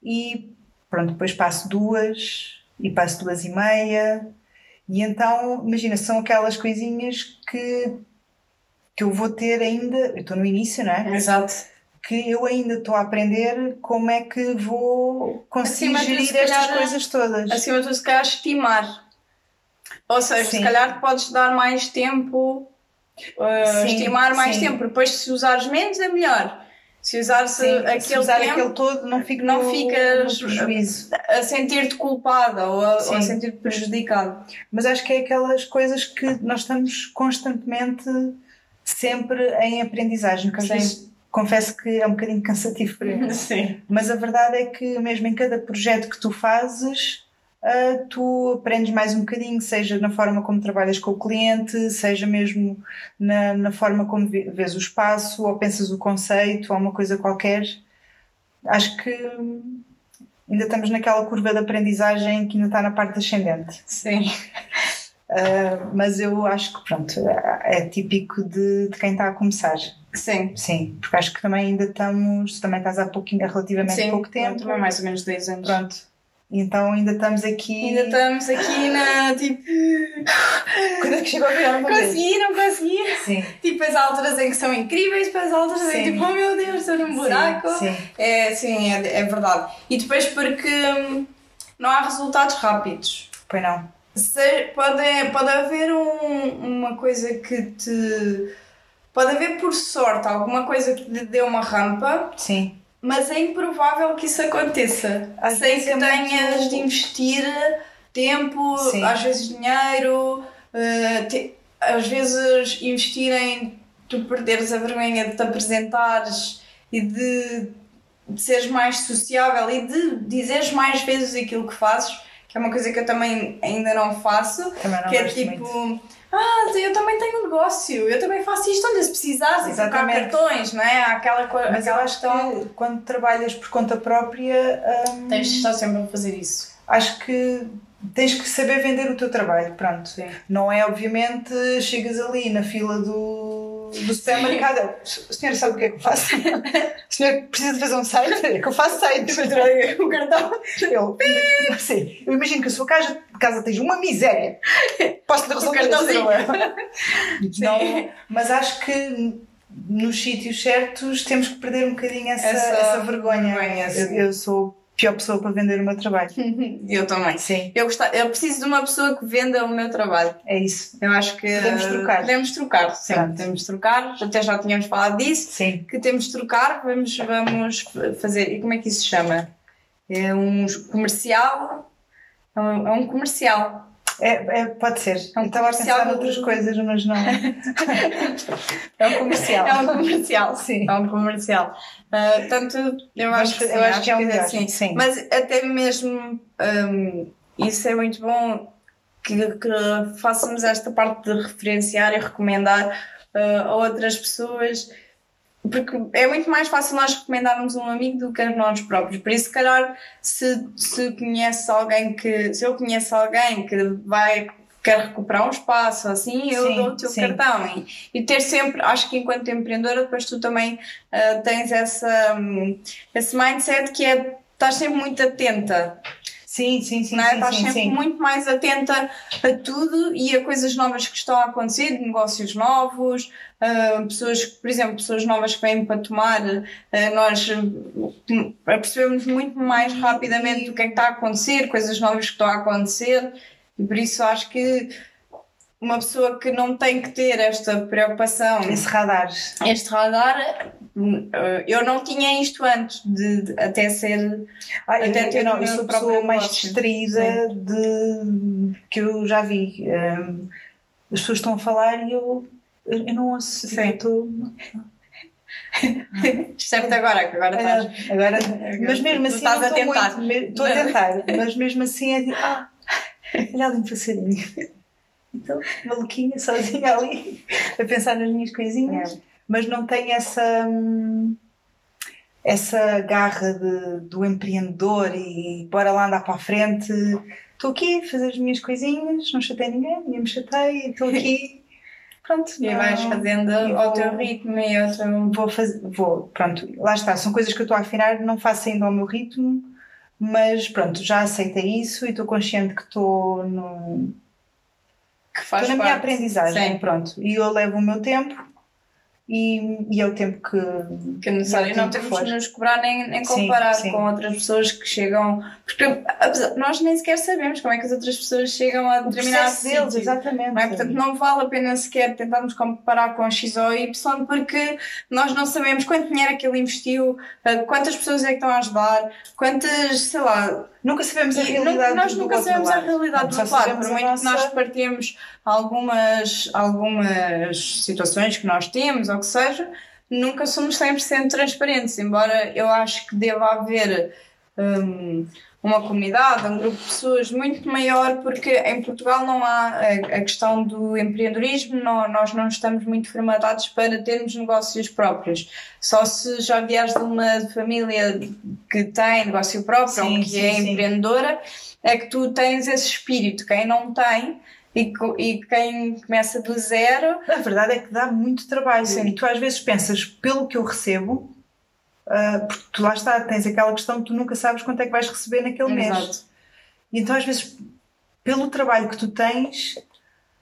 B: e pronto, depois passo duas e passo duas e meia e então, imagina, são aquelas coisinhas que, que eu vou ter ainda, eu estou no início, não é?
A: Exato
B: que eu ainda estou a aprender como é que vou conseguir gerir tudo, estas calhar, coisas todas.
A: Acima de tudo, se calhar estimar. Ou seja, sim. se calhar podes dar mais tempo, uh, sim, estimar mais sim. tempo, depois se usares menos é melhor. Se usares sim, aquele se usar tempo,
B: aquele todo, não, fico
A: não
B: no,
A: ficas
B: no prejuízo.
A: a, a sentir-te culpada ou a, ou a sentir-te prejudicado.
B: Mas acho que é aquelas coisas que nós estamos constantemente sempre em aprendizagem, porque às vezes confesso que é um bocadinho cansativo para mim.
A: Sim.
B: Mas a verdade é que mesmo em cada projeto que tu fazes, uh, tu aprendes mais um bocadinho, seja na forma como trabalhas com o cliente, seja mesmo na, na forma como vês o espaço, ou pensas o conceito, ou uma coisa qualquer. Acho que ainda estamos naquela curva de aprendizagem que ainda está na parte ascendente.
A: Sim.
B: Uh, mas eu acho que pronto, é, é típico de, de quem está a começar.
A: Sim.
B: Sim, porque acho que também ainda estamos, também estás há pouquinho, há relativamente
A: Sim,
B: pouco tempo.
A: Também mais ou menos 10 anos.
B: Pronto. Então ainda estamos aqui.
A: Ainda estamos aqui na tipo.
B: Quando é que chegou a virar uma
A: Consegui, não consegui.
B: Sim.
A: Tipo, as alturas em que são incríveis, depois as alturas em que tipo, oh meu Deus, estou num buraco.
B: Sim, sim.
A: É, sim, é, é verdade. E depois porque hum, não há resultados rápidos.
B: Pois não.
A: Se, pode, pode haver um, uma coisa que te. Pode haver por sorte alguma coisa que te dê uma rampa,
B: Sim.
A: mas é improvável que isso aconteça.
B: Às
A: sem que
B: é
A: tenhas
B: muito-
A: de investir tempo,
B: Sim.
A: às vezes dinheiro, eh, te- às vezes investir em tu perderes a vergonha de te apresentares e de, de seres mais sociável e de dizeres mais vezes aquilo que fazes, que é uma coisa que eu também ainda não faço,
B: Também não
A: que é tipo.
B: muito.
A: Ah, eu também tenho um negócio, eu também faço isto, olha, se precisares, e trocar cartões, não é? Aquela, co-
B: Mas eu
A: aquela
B: acho
A: questão.
B: que quando trabalhas por conta própria, hum,
A: Tens de estar sempre a fazer isso.
B: acho que tens que saber vender o teu trabalho. Pronto.
A: Sim.
B: Não é, obviamente, chegas ali na fila do, do supermercado. O senhor sabe o que é que eu faço? O senhor precisa de fazer um site? É que eu faço sites.
A: o cartão.
B: Eu, assim, eu imagino que a sua casa, casa esteja uma miséria. Posso lhe resolver problema? Não, mas acho que nos sítios certos temos que perder um bocadinho essa,
A: Essa
B: essa, vergonha.
A: vergonha,
B: eu,
A: sim.
B: eu sou pior pessoa para vender o meu trabalho.
A: Eu também.
B: Sim,
A: Eu, gostar, eu preciso de uma pessoa que venda o meu trabalho.
B: é isso.
A: Eu acho que.
B: Podemos trocar.
A: Podemos trocar, sim.
B: Pronto.
A: Podemos trocar. Até já tínhamos falado disso.
B: Sim.
A: Que temos de trocar. Vamos, vamos fazer. E como é que isso se chama? É um comercial. É um, é um comercial.
B: É, é, pode ser.
A: É um
B: estava a pensar
A: do-
B: noutras coisas, mas não. é um comercial.
A: É um comercial.
B: Sim.
A: É um comercial. Ah, portanto, eu acho que,
B: eu acho que é
A: é
B: melhor.
A: assim.
B: Sim.
A: Mas até mesmo hum, isso é muito bom que, que façamos esta parte de referenciar e recomendar ah, a outras pessoas. Porque é muito mais fácil nós recomendarmos um amigo do que a nós próprios. Por isso, se calhar, se, se conhece alguém que. Se eu conheço alguém que vai. Quer recuperar um espaço, assim, eu
B: Sim,
A: dou o teu
B: sim.
A: cartão. E, e ter sempre, acho que enquanto empreendedora, depois tu também ah, tens essa, hum, esse mindset que é estás sempre muito atenta,
B: Sim, sim, sim.
A: não é?
B: sim,
A: estás sempre
B: sim.
A: muito mais atenta a tudo e a coisas novas que estão a acontecer, negócios novos, ah, pessoas, por exemplo, pessoas novas que vêm para tomar, ah, nós hum, percebemos muito mais rapidamente o que é que está a acontecer, coisas novas que estão a acontecer, e por isso acho que uma pessoa que não tem que ter esta preocupação
B: Esse radar.
A: este radar, hum, eu não tinha isto antes de, de até ser.
B: Ah, eu,
A: Até ter
B: eu, não, eu sou a pessoa mais
A: negócio.
B: distraída de, que eu já vi. Um, as pessoas estão a falar e eu, eu, não ouço. Estou.
A: Certo agora, que agora estás.
B: Agora, mas mesmo assim,
A: estás a tentar.
B: muito, Estou a tentar, mas mesmo assim é de. Ah, olha ali um passarinho. Então, maluquinha, sozinha ali, a pensar nas minhas coisinhas,
A: É.
B: mas não tenho essa. essa garra de, do empreendedor e bora lá andar para a frente. Estou aqui a fazer as minhas coisinhas, não chatei ninguém, ninguém me chateia, estou aqui. Pronto,
A: E
B: não-
A: vais fazendo ao
B: vou-
A: teu ritmo e ao teu.
B: vou fazer, vou, pronto, lá está, são coisas que eu estou a afinar, não faço ainda ao meu ritmo, mas pronto, já aceitei isso e estou consciente que estou no,
A: que faz
B: estou na minha
A: parte.
B: aprendizagem,
A: Sim.
B: pronto, e eu levo o meu tempo e, e é o tempo que,
A: Que é necessário.
B: é
A: Não
B: tempo que
A: temos
B: for.
A: de nos cobrar nem, nem
B: Sim,
A: comparar
B: sim.
A: com outras pessoas que chegam. Porque nós nem sequer sabemos como é que as outras pessoas chegam a determinado
B: processo deles,
A: sítio.
B: exatamente.
A: Não é? Portanto, não vale a pena sequer tentarmos comparar com X ou Y, porque nós não sabemos quanto dinheiro é que ele investiu, eh, quantas pessoas é que estão a ajudar, quantas, sei lá.
B: Nunca sabemos a realidade
A: nós
B: do
A: nunca sabemos a
B: lado.
A: realidade
B: Só
A: do outro lado, por
B: a
A: muito que
B: nossa-
A: nós partilhemos algumas, algumas situações que nós temos, ou que seja, nunca somos 100% transparentes, embora eu acho que deva haver hum, uma comunidade, um grupo de pessoas muito maior, porque em Portugal não há a, questão do empreendedorismo, não- nós não estamos muito formatados para termos negócios próprios. Só se já vieres de uma família que tem negócio próprio,
B: Sim,
A: ou que
B: sim,
A: é
B: sim.
A: empreendedora, é que tu tens esse espírito. Quem não tem e, e quem começa do zero,
B: A verdade é que dá muito trabalho
A: Sim.
B: e tu às vezes pensas, pelo que eu recebo, ah, porque tu lá está, tens aquela questão que tu nunca sabes quanto é que vais receber naquele mês.
A: Exato.
B: E então, às vezes, pelo trabalho que tu tens,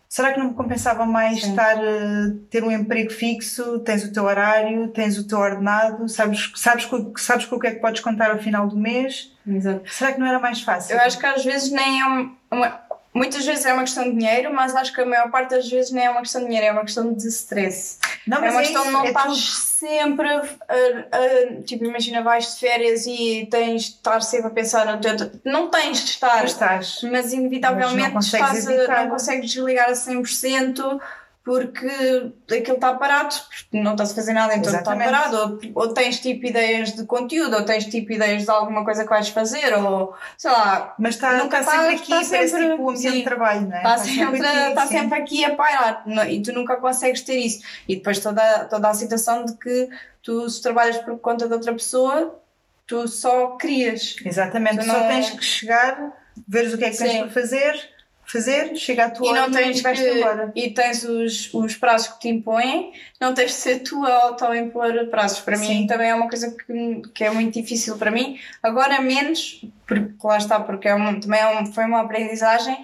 B: será que não me compensava mais Sim. estar uh, ter um emprego fixo, tens o teu horário, tens o teu ordenado, sabes, sabes, sabes com o que é que podes contar ao final do mês? Exato. Será que não era mais fácil?
A: Eu acho que às vezes nem é uma, muitas vezes é uma questão de dinheiro, mas acho que a maior parte das vezes nem é uma questão de dinheiro, é uma questão de stress. Não, é uma é questão isso, de não é estar sempre. A, a, tipo, imagina, vais de férias e tens de estar sempre a pensar no teu. Não tens de estar. Mas, estás. mas inevitavelmente mas não estás a, não consegues desligar a 100% porque aquilo está parado, não está a fazer nada, então está parado, ou, ou, tens tipo ideias de conteúdo, ou tens tipo ideias de alguma coisa que vais fazer, ou sei lá.
B: Mas está, nunca está sempre aqui, está sempre, tipo o ambiente sim, de trabalho, não é?
A: Está, está sempre, aqui, está sempre aqui a pairar e tu nunca consegues ter isso. E depois toda, toda a situação de que tu, se trabalhas por conta de outra pessoa, tu só crias.
B: Exatamente, tu só não... tens que chegar, veres o que é que tens para fazer fazer, chega a tua e não tens
A: e vais que, embora. E tens os, os prazos que te impõem, não tens de ser tu a auto-impor prazos. Para Sim. mim também é uma coisa que, que é muito difícil para mim. Agora menos, porque lá está, porque é também é foi uma aprendizagem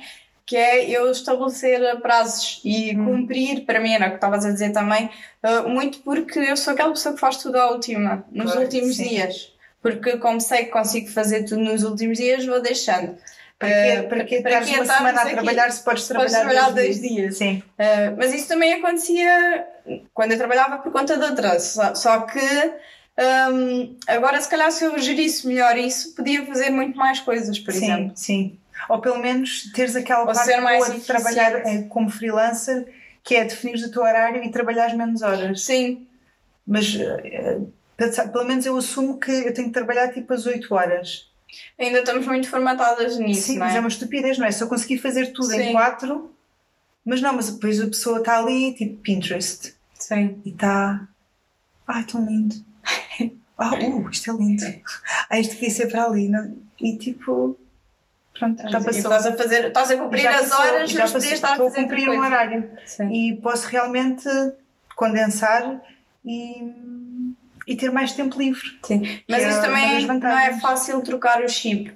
A: que é eu estabelecer prazos e hum. cumprir, para mim era o que estavas a dizer também, uh, muito porque eu sou aquela pessoa que faz tudo à última, nos claro, últimos sim. dias. Porque como sei que consigo fazer tudo nos últimos dias, vou deixando.
B: Para que, para que para que uma semana a trabalhar se podes trabalhar, podes trabalhar dois, dois dias. dias.
A: Sim. Uh, mas isso também acontecia quando eu trabalhava por conta de outra. Só, só que um, agora, se calhar, se eu gerisse melhor isso, podia fazer muito mais coisas, por
B: sim,
A: exemplo.
B: Sim, Ou pelo menos teres aquela Ou parte boa de trabalhar eh, como freelancer, que é definir o teu horário e trabalhar menos horas.
A: Sim.
B: Mas uh, pelo menos eu assumo que eu tenho que trabalhar tipo as 8 horas.
A: Ainda estamos muito formatadas nisso.
B: Sim,
A: é?
B: mas é uma estupidez, não é? Se eu conseguir fazer tudo Sim. em quatro, mas não, mas depois a pessoa está ali, tipo Pinterest.
A: Sim.
B: E está. Ai, tão lindo. Ah, uh, isto é lindo. Ah, isto queria ser para ali. Não? E tipo. Pronto, já passou.
A: Estás a, fazer, estás a cumprir já as passou, horas, já
B: mas estar a fazer a cumprir um horário. Sim. E posso realmente condensar e e ter mais tempo livre.
A: Sim, mas isso é também não é fácil trocar o chip.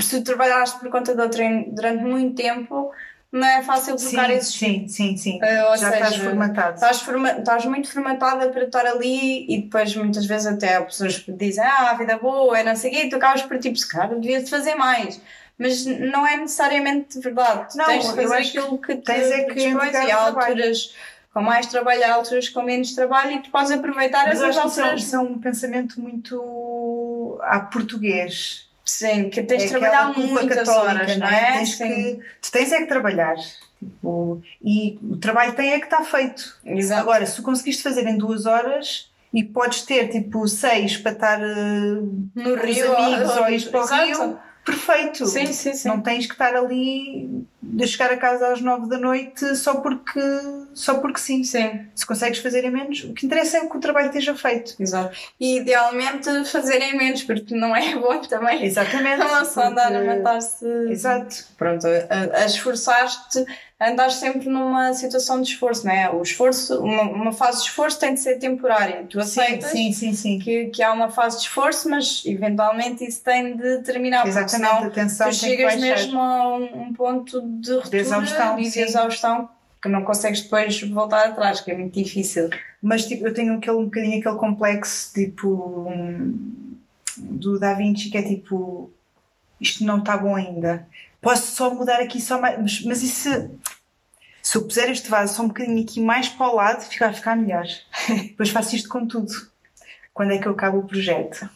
A: Se trabalhaste por conta de outrem durante muito tempo, não é fácil trocar
B: sim,
A: esse chip.
B: Sim, sim, sim. Uh, Já seja, estás formatado.
A: Estás, forma, estás muito formatada para estar ali e depois muitas vezes até pessoas que dizem ah, a vida é boa, é não sei o quê, e tu acabas por tipo, se calhar devias fazer mais. Mas não é necessariamente verdade. Não, tens de fazer aquilo que tens é que e há alturas com mais trabalho, há alturas com menos trabalho e tu podes aproveitar Mas essas alturas.
B: Isso é um pensamento muito a português.
A: Sim, que tens é de trabalhar muitas horas, não é?
B: Tens que, tu tens é que trabalhar. Tipo, e o trabalho tem é que está feito. Exato. Agora, se tu conseguiste fazer em duas horas e podes ter tipo seis para estar uh, no Rio, amigos ou, ou ir para o Rio perfeito.
A: Sim, sim, sim.
B: Não tens que estar ali de chegar a casa às nove da noite só porque, só porque sim.
A: Sim.
B: Se consegues fazer em menos, o que interessa é que o trabalho esteja feito.
A: Exato. E idealmente fazer em menos, porque não é bom também.
B: Exatamente.
A: Não é só andar a matar-se.
B: Exato.
A: Pronto, a, a esforçar-te andar sempre numa situação de esforço, não é? O esforço, uma, uma fase de esforço tem de ser temporária. Tu aceitas
B: sim, sim, sim,
A: Que, que há uma fase de esforço, mas eventualmente isso tem de terminar. Exatamente, senão atenção, tu chegas mesmo a um, um, ponto de ruptura de exaustão, e de exaustão que não consegues depois voltar atrás, que é muito difícil.
B: Mas tipo, eu tenho aquele, um bocadinho aquele complexo tipo do Da Vinci que é tipo isto não está bom ainda posso só mudar aqui só mais. Mas, mas e se, eu puser este vaso só um bocadinho aqui mais para o lado, fica, vai ficar melhor. Depois faço isto com tudo. Quando é que eu acabo o projeto?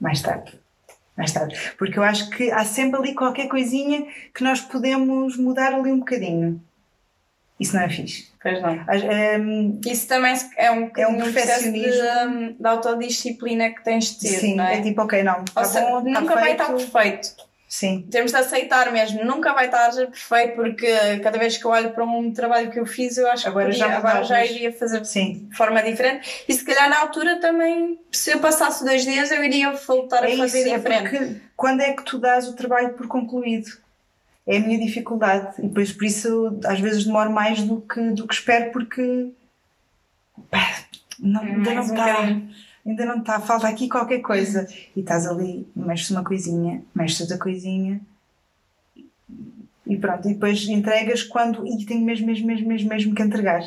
B: Mais tarde. Mais tarde. Porque eu acho que há sempre ali qualquer coisinha que nós podemos mudar ali um bocadinho. Isso não é fixe.
A: Pois não. Um, Isso também é um, é um perfeccionismo de, de, autodisciplina que tens de ter.
B: Sim,
A: não é?
B: é tipo, ok, não.
A: Tá seja, bom, nunca tá vai estar perfeito.
B: Sim.
A: Temos de aceitar mesmo. Nunca vai estar perfeito porque cada vez que eu olho para um trabalho que eu fiz, eu acho que agora, já, agora já iria fazer Sim. de forma diferente. E se calhar na altura também, se eu passasse dois dias, eu iria voltar é a fazer isso, é diferente. É porque
B: quando é que tu dás o trabalho por concluído? É a minha dificuldade. E depois por isso às vezes demoro mais do que, do que espero porque pá, não, ainda não está. Um ainda não está, falta aqui qualquer coisa. E estás ali, mexes uma coisinha, mexes outra coisinha. E pronto, e depois entregas quando. E tenho mesmo, mesmo, mesmo, mesmo, mesmo que entregar.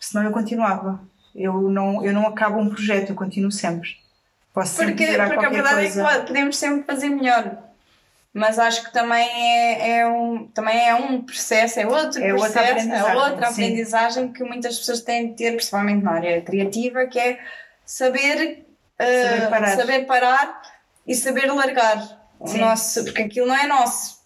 B: Senão eu continuava. Eu não, eu não acabo um projeto, eu continuo sempre.
A: Posso sempre porque porque a verdade coisa. é que podemos sempre fazer melhor. Mas acho que também é, é um, também é um processo, é outro é processo, é outra aprendizagem que muitas pessoas têm de ter, principalmente na área criativa, que é saber, saber, uh, parar. saber parar e saber largar o nosso, porque aquilo não é nosso.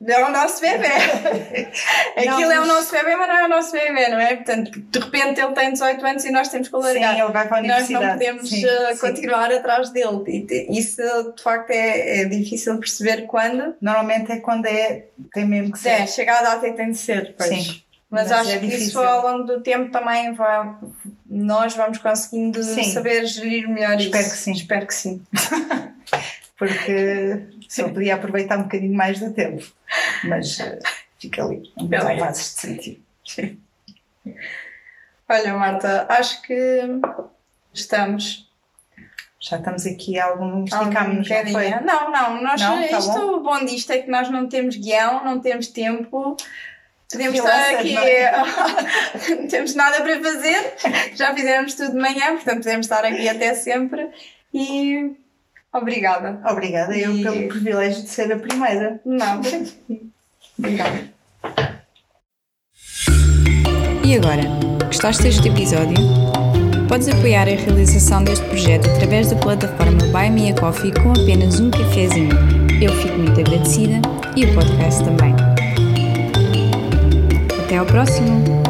A: Não é o nosso bebê. Aquilo não, é o nosso bebê, mas não é o nosso bebê, não é? Portanto, de repente ele tem 18 anos e nós temos que o largar.
B: Sim, ele vai para a universidade.
A: Nós não podemos sim, uh, continuar sim. atrás dele. E isso, de facto, é, é difícil perceber quando.
B: Normalmente é quando é, tem mesmo que ser. É,
A: chega a data e tem de ser, pois. Sim. Mas, mas acho é que isso ao longo do tempo também vai, nós vamos conseguindo sim. saber gerir melhor
B: Espero
A: isso.
B: que sim.
A: Espero que sim.
B: Porque só podia aproveitar um bocadinho mais do tempo. Mas uh, fica ali, um bocadinho mais de sentido.
A: Olha, Marta, acho que estamos.
B: Já estamos aqui há algum esticámos,
A: não foi? Não, não, nós, não, tá isto, bom. o bom disto é que nós não temos guião, não temos tempo, podemos estar aqui, é? não temos nada para fazer, já fizemos tudo de manhã, portanto podemos estar aqui até sempre e Obrigada.
B: Obrigada eu pelo privilégio de ser a primeira.
A: Nada. Obrigada.
C: E agora, gostaste deste episódio? Podes apoiar a realização deste projeto através da plataforma Buy Me a Coffee com apenas um cafezinho. Eu fico muito agradecida e o podcast também. Até ao próximo!